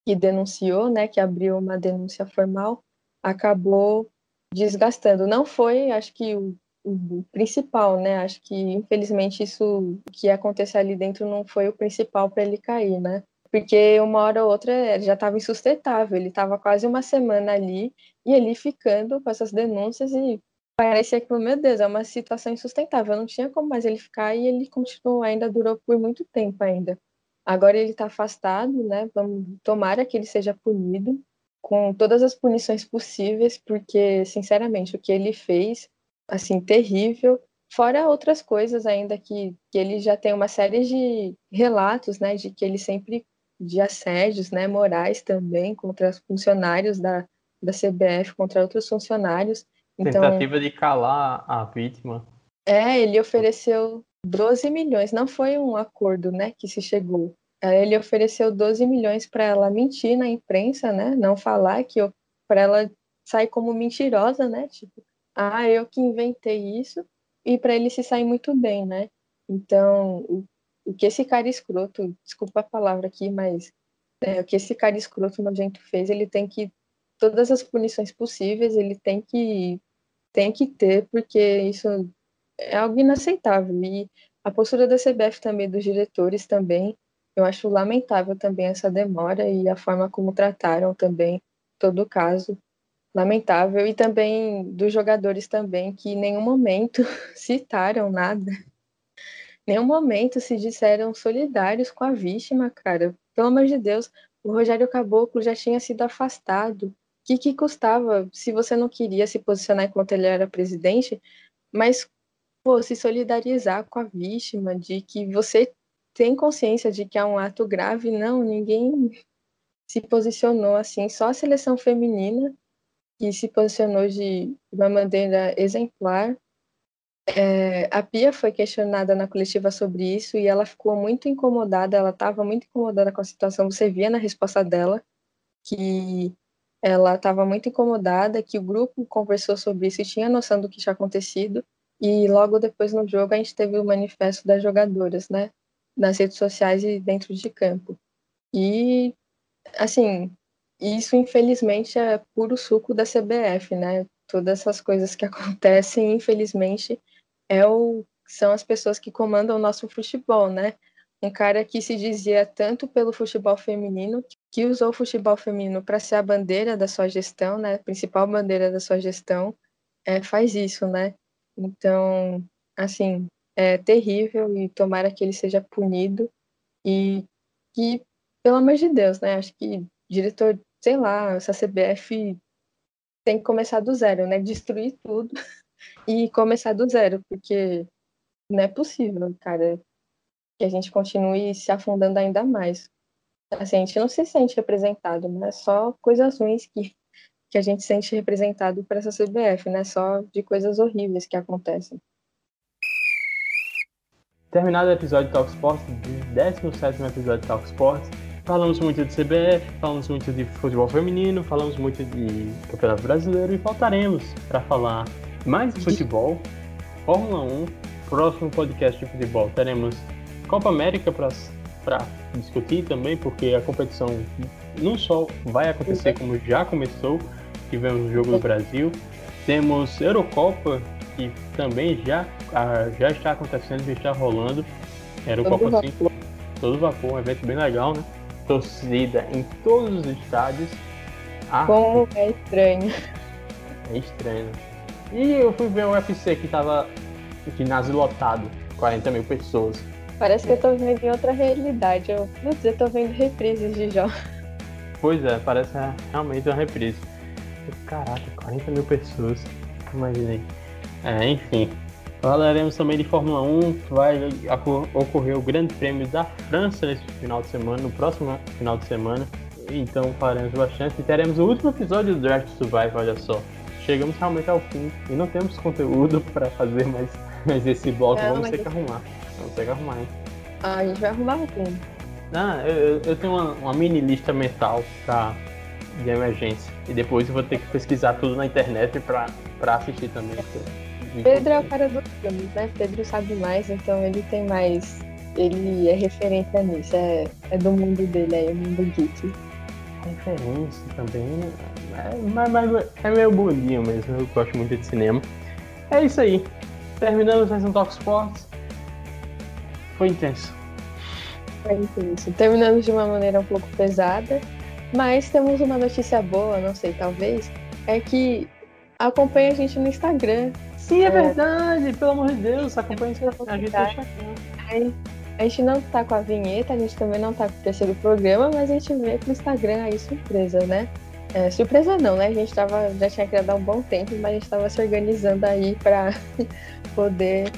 que denunciou, né, que abriu uma denúncia formal, acabou desgastando. Não foi, acho que, o, o principal, né? Acho que, infelizmente, isso que aconteceu ali dentro não foi o principal para ele cair, né? Porque uma hora ou outra já estava insustentável, ele estava quase uma semana ali e ele ficando com essas denúncias e parecia que, meu Deus, é uma situação insustentável. Não tinha como mais ele ficar e ele continuou, ainda durou por muito tempo ainda. Agora ele está afastado, né? Vamos, tomara que ele seja punido com todas as punições possíveis, porque, sinceramente, o que ele fez, assim, terrível. Fora outras coisas ainda que, que ele já tem uma série de relatos, né, de que ele sempre de assédios, né, morais também contra os funcionários da, da CBF, contra outros funcionários. Então, Tentativa de calar a vítima. É, ele ofereceu 12 milhões, não foi um acordo, né, que se chegou. É, ele ofereceu 12 milhões para ela mentir na imprensa, né, não falar que para ela sair como mentirosa, né, tipo, ah, eu que inventei isso, e para ele se sair muito bem, né? Então, o, o que esse cara escroto, desculpa a palavra aqui, mas é, o que esse cara escroto nojento fez, ele tem que todas as punições possíveis, ele tem que tem que ter, porque isso é algo inaceitável. E a postura da CBF também, dos diretores também, eu acho lamentável também essa demora e a forma como trataram também todo o caso. Lamentável. E também dos jogadores também, que em nenhum momento citaram nada. Nenhum momento se disseram solidários com a vítima, cara. Pelo amor de Deus, o Rogério Caboclo já tinha sido afastado que, que custava, se você não queria se posicionar enquanto ele era presidente, mas pô, se solidarizar com a vítima, de que você tem consciência de que é um ato grave, não, ninguém se posicionou assim, só a seleção feminina que se posicionou de uma maneira exemplar. É, a Pia foi questionada na coletiva sobre isso e ela ficou muito incomodada, ela estava muito incomodada com a situação, você via na resposta dela que ela estava muito incomodada, que o grupo conversou sobre isso e tinha noção do que tinha acontecido. E logo depois no jogo a gente teve o manifesto das jogadoras, né? Nas redes sociais e dentro de campo. E, assim, isso infelizmente é puro suco da CBF, né? Todas essas coisas que acontecem, infelizmente, é o, são as pessoas que comandam o nosso futebol, né? um cara que se dizia tanto pelo futebol feminino, que usou o futebol feminino para ser a bandeira da sua gestão, né, a principal bandeira da sua gestão, é, faz isso, né? Então, assim, é terrível e tomara que ele seja punido e que, pelo amor de Deus, né? Acho que diretor, sei lá, essa CBF tem que começar do zero, né? Destruir tudo e começar do zero, porque não é possível, cara, que a gente continue se afundando ainda mais. Assim, a gente não se sente representado, mas é só coisas ruins que, que a gente sente representado por essa CBF, né? Só de coisas horríveis que acontecem. Terminado o episódio Talk Sports, 17 episódio Talk Sports, falamos muito de CBF, falamos muito de futebol feminino, falamos muito de Campeonato Brasileiro e voltaremos para falar mais de futebol, Fórmula 1, próximo podcast de futebol teremos Copa América para discutir também, porque a competição não só vai acontecer como já começou, tivemos o jogo do Brasil, temos Eurocopa que também já, já está acontecendo, já está rolando. Eurocopa 5, todo vapor, um evento bem legal, né? Torcida em todos os estádios. Ah, Como é estranho. É estranho. E eu fui ver o UFC que tava ginásio lotado, 40 mil pessoas. Parece que eu tô vendo em outra realidade. Eu, meu Deus, eu tô vendo reprises de jogos. Pois é, parece realmente uma reprise. Caraca, 40 mil pessoas. Imaginei. É, enfim. Falaremos também de Fórmula 1, vai ocorrer o Grande Prêmio da França nesse final de semana, no próximo final de semana. Então falaremos bastante e teremos o último episódio do Draft Survive, olha só. Chegamos realmente ao fim e não temos conteúdo para fazer mais, mais esse bloco, não, vamos ter que arrumar. Vamos que arrumar, hein? Ah, a gente vai arrumar tudo. Ah, eu, eu tenho uma, uma, mini lista mental pra, de emergência. E depois eu vou ter que pesquisar tudo na internet pra, pra assistir também. Pedro é o cara dos filmes, né? Pedro sabe mais, então ele tem mais. Ele é referência nisso, é, é do mundo dele aí, o mundo geek. Referência também. É, mas, mas é meio bundinho mesmo, eu gosto muito de cinema. É isso aí. Terminamos mais um Talk Sports. Foi intenso. Foi intenso. Terminamos de uma maneira um pouco pesada, mas temos uma notícia boa, não sei, talvez, é que acompanha a gente no Instagram. Sim, é, é verdade, pelo amor de Deus, acompanha a gente no Instagram. A gente não tá com a vinheta, a gente também não tá com o terceiro programa, mas a gente vê pro Instagram aí surpresa, né? É, surpresa não, né? A gente tava, já tinha criado há um bom tempo, mas a gente tava se organizando aí para poder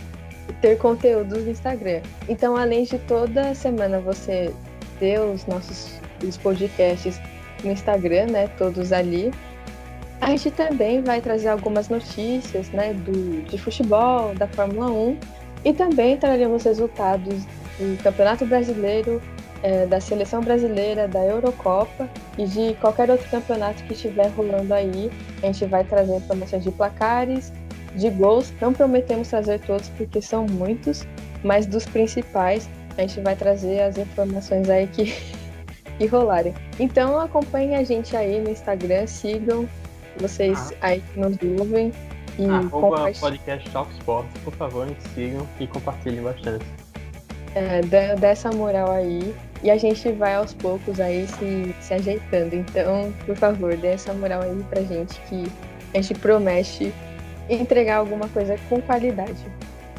ter conteúdos no Instagram. Então, além de toda semana você ter os nossos os podcasts no Instagram, né? Todos ali. A gente também vai trazer algumas notícias, né? Do, de futebol, da Fórmula 1 e também traremos resultados do Campeonato Brasileiro, é, da Seleção Brasileira, da Eurocopa e de qualquer outro campeonato que estiver rolando aí. A gente vai trazer informações de placares, de gols. Não prometemos trazer todos porque são muitos, mas dos principais a gente vai trazer as informações aí que, que rolarem. Então acompanhem a gente aí no Instagram, sigam vocês ah. aí que nos ouvem. E Arroba podcast Talk Sports, por favor, sigam e compartilhem bastante. É, dessa moral aí. E a gente vai aos poucos aí se, se ajeitando. Então, por favor, dê essa moral aí pra gente que a gente promete entregar alguma coisa com qualidade.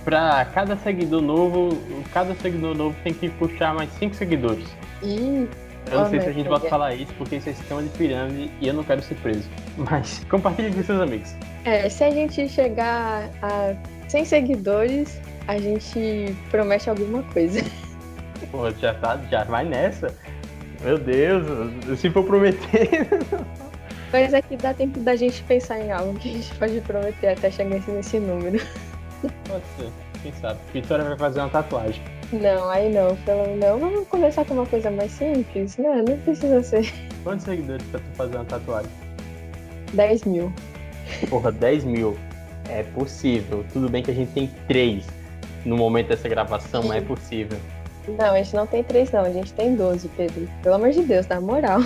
Para cada seguidor novo, cada seguidor novo tem que puxar mais cinco seguidores. E eu não sei se a gente pode falar isso, porque isso é sistema de pirâmide e eu não quero ser preso. Mas compartilhe com seus amigos. É, se a gente chegar a 100 seguidores, a gente promete alguma coisa. Pô, já, tá, já vai nessa. Meu Deus, se for prometer. Mas é que dá tempo da gente pensar em algo que a gente pode prometer até chegar nesse número. Pode ser, quem sabe. Vitória vai fazer uma tatuagem. Não, aí não. Pelo não, vamos começar com uma coisa mais simples, né? Não precisa ser. Quantos seguidores pra tu fazer uma tatuagem? 10 mil. Porra, 10 mil. É possível. Tudo bem que a gente tem 3 no momento dessa gravação, mas é possível. Não, a gente não tem 3 não, a gente tem 12, Pedro. Pelo amor de Deus, na moral.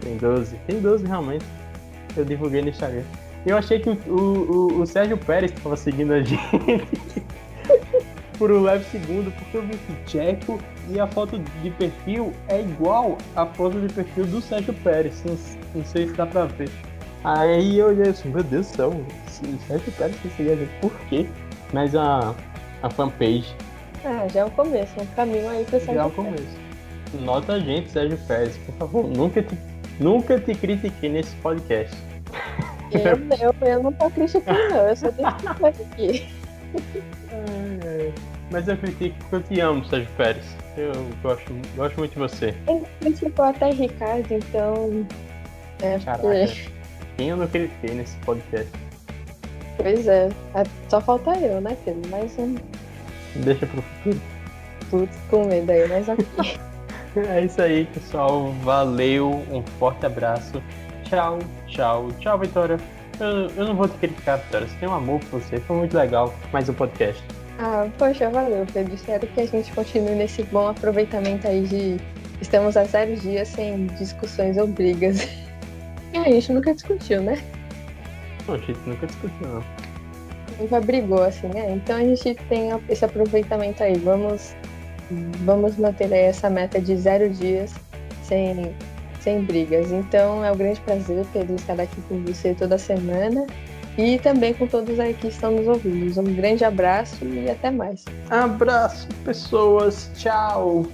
Tem 12? Tem 12 realmente eu divulguei no Instagram. Eu achei que o, o, o Sérgio Pérez estava seguindo a gente por um leve segundo, porque eu vi que Tcheco e a foto de perfil é igual à foto de perfil do Sérgio Pérez. Não, não sei se dá pra ver. Aí eu olhei assim, meu Deus do céu, o Sérgio Pérez vai seguir a gente, por quê? Mas a, a fanpage. Ah, já é o começo, um caminho aí pra Sérgio Já é o começo. Nota a gente, Sérgio Pérez, por favor. Nunca te, nunca te critiquei nesse podcast. Eu, eu, eu não tô criticando, não, eu só deixo aqui. Mas eu critico porque eu te amo, Sérgio Pérez. Eu gosto, gosto muito de você. Ele criticou até Ricardo, então. É, Caraca. Quem eu não critiquei nesse podcast? Pois é, só falta eu, né, filho? Mas um. Deixa pro futuro. Putz, com medo aí, mas aqui. é isso aí, pessoal. Valeu, um forte abraço. Tchau, tchau, tchau, Vitória. Eu, eu não vou te criticar, Vitória. Você tem um amor por você. Foi muito legal mais um podcast. Ah, poxa, valeu, Pedro. Espero que a gente continue nesse bom aproveitamento aí de. Estamos há zero dias sem discussões ou brigas. E a gente nunca discutiu, né? Não, a gente nunca discutiu, não. Nunca brigou, assim, né? Então a gente tem esse aproveitamento aí. Vamos, vamos manter aí essa meta de zero dias sem, sem brigas. Então é um grande prazer, Pedro, estar aqui com você toda semana e também com todos aí que estão nos ouvindo. Um grande abraço e até mais. Abraço, pessoas. Tchau.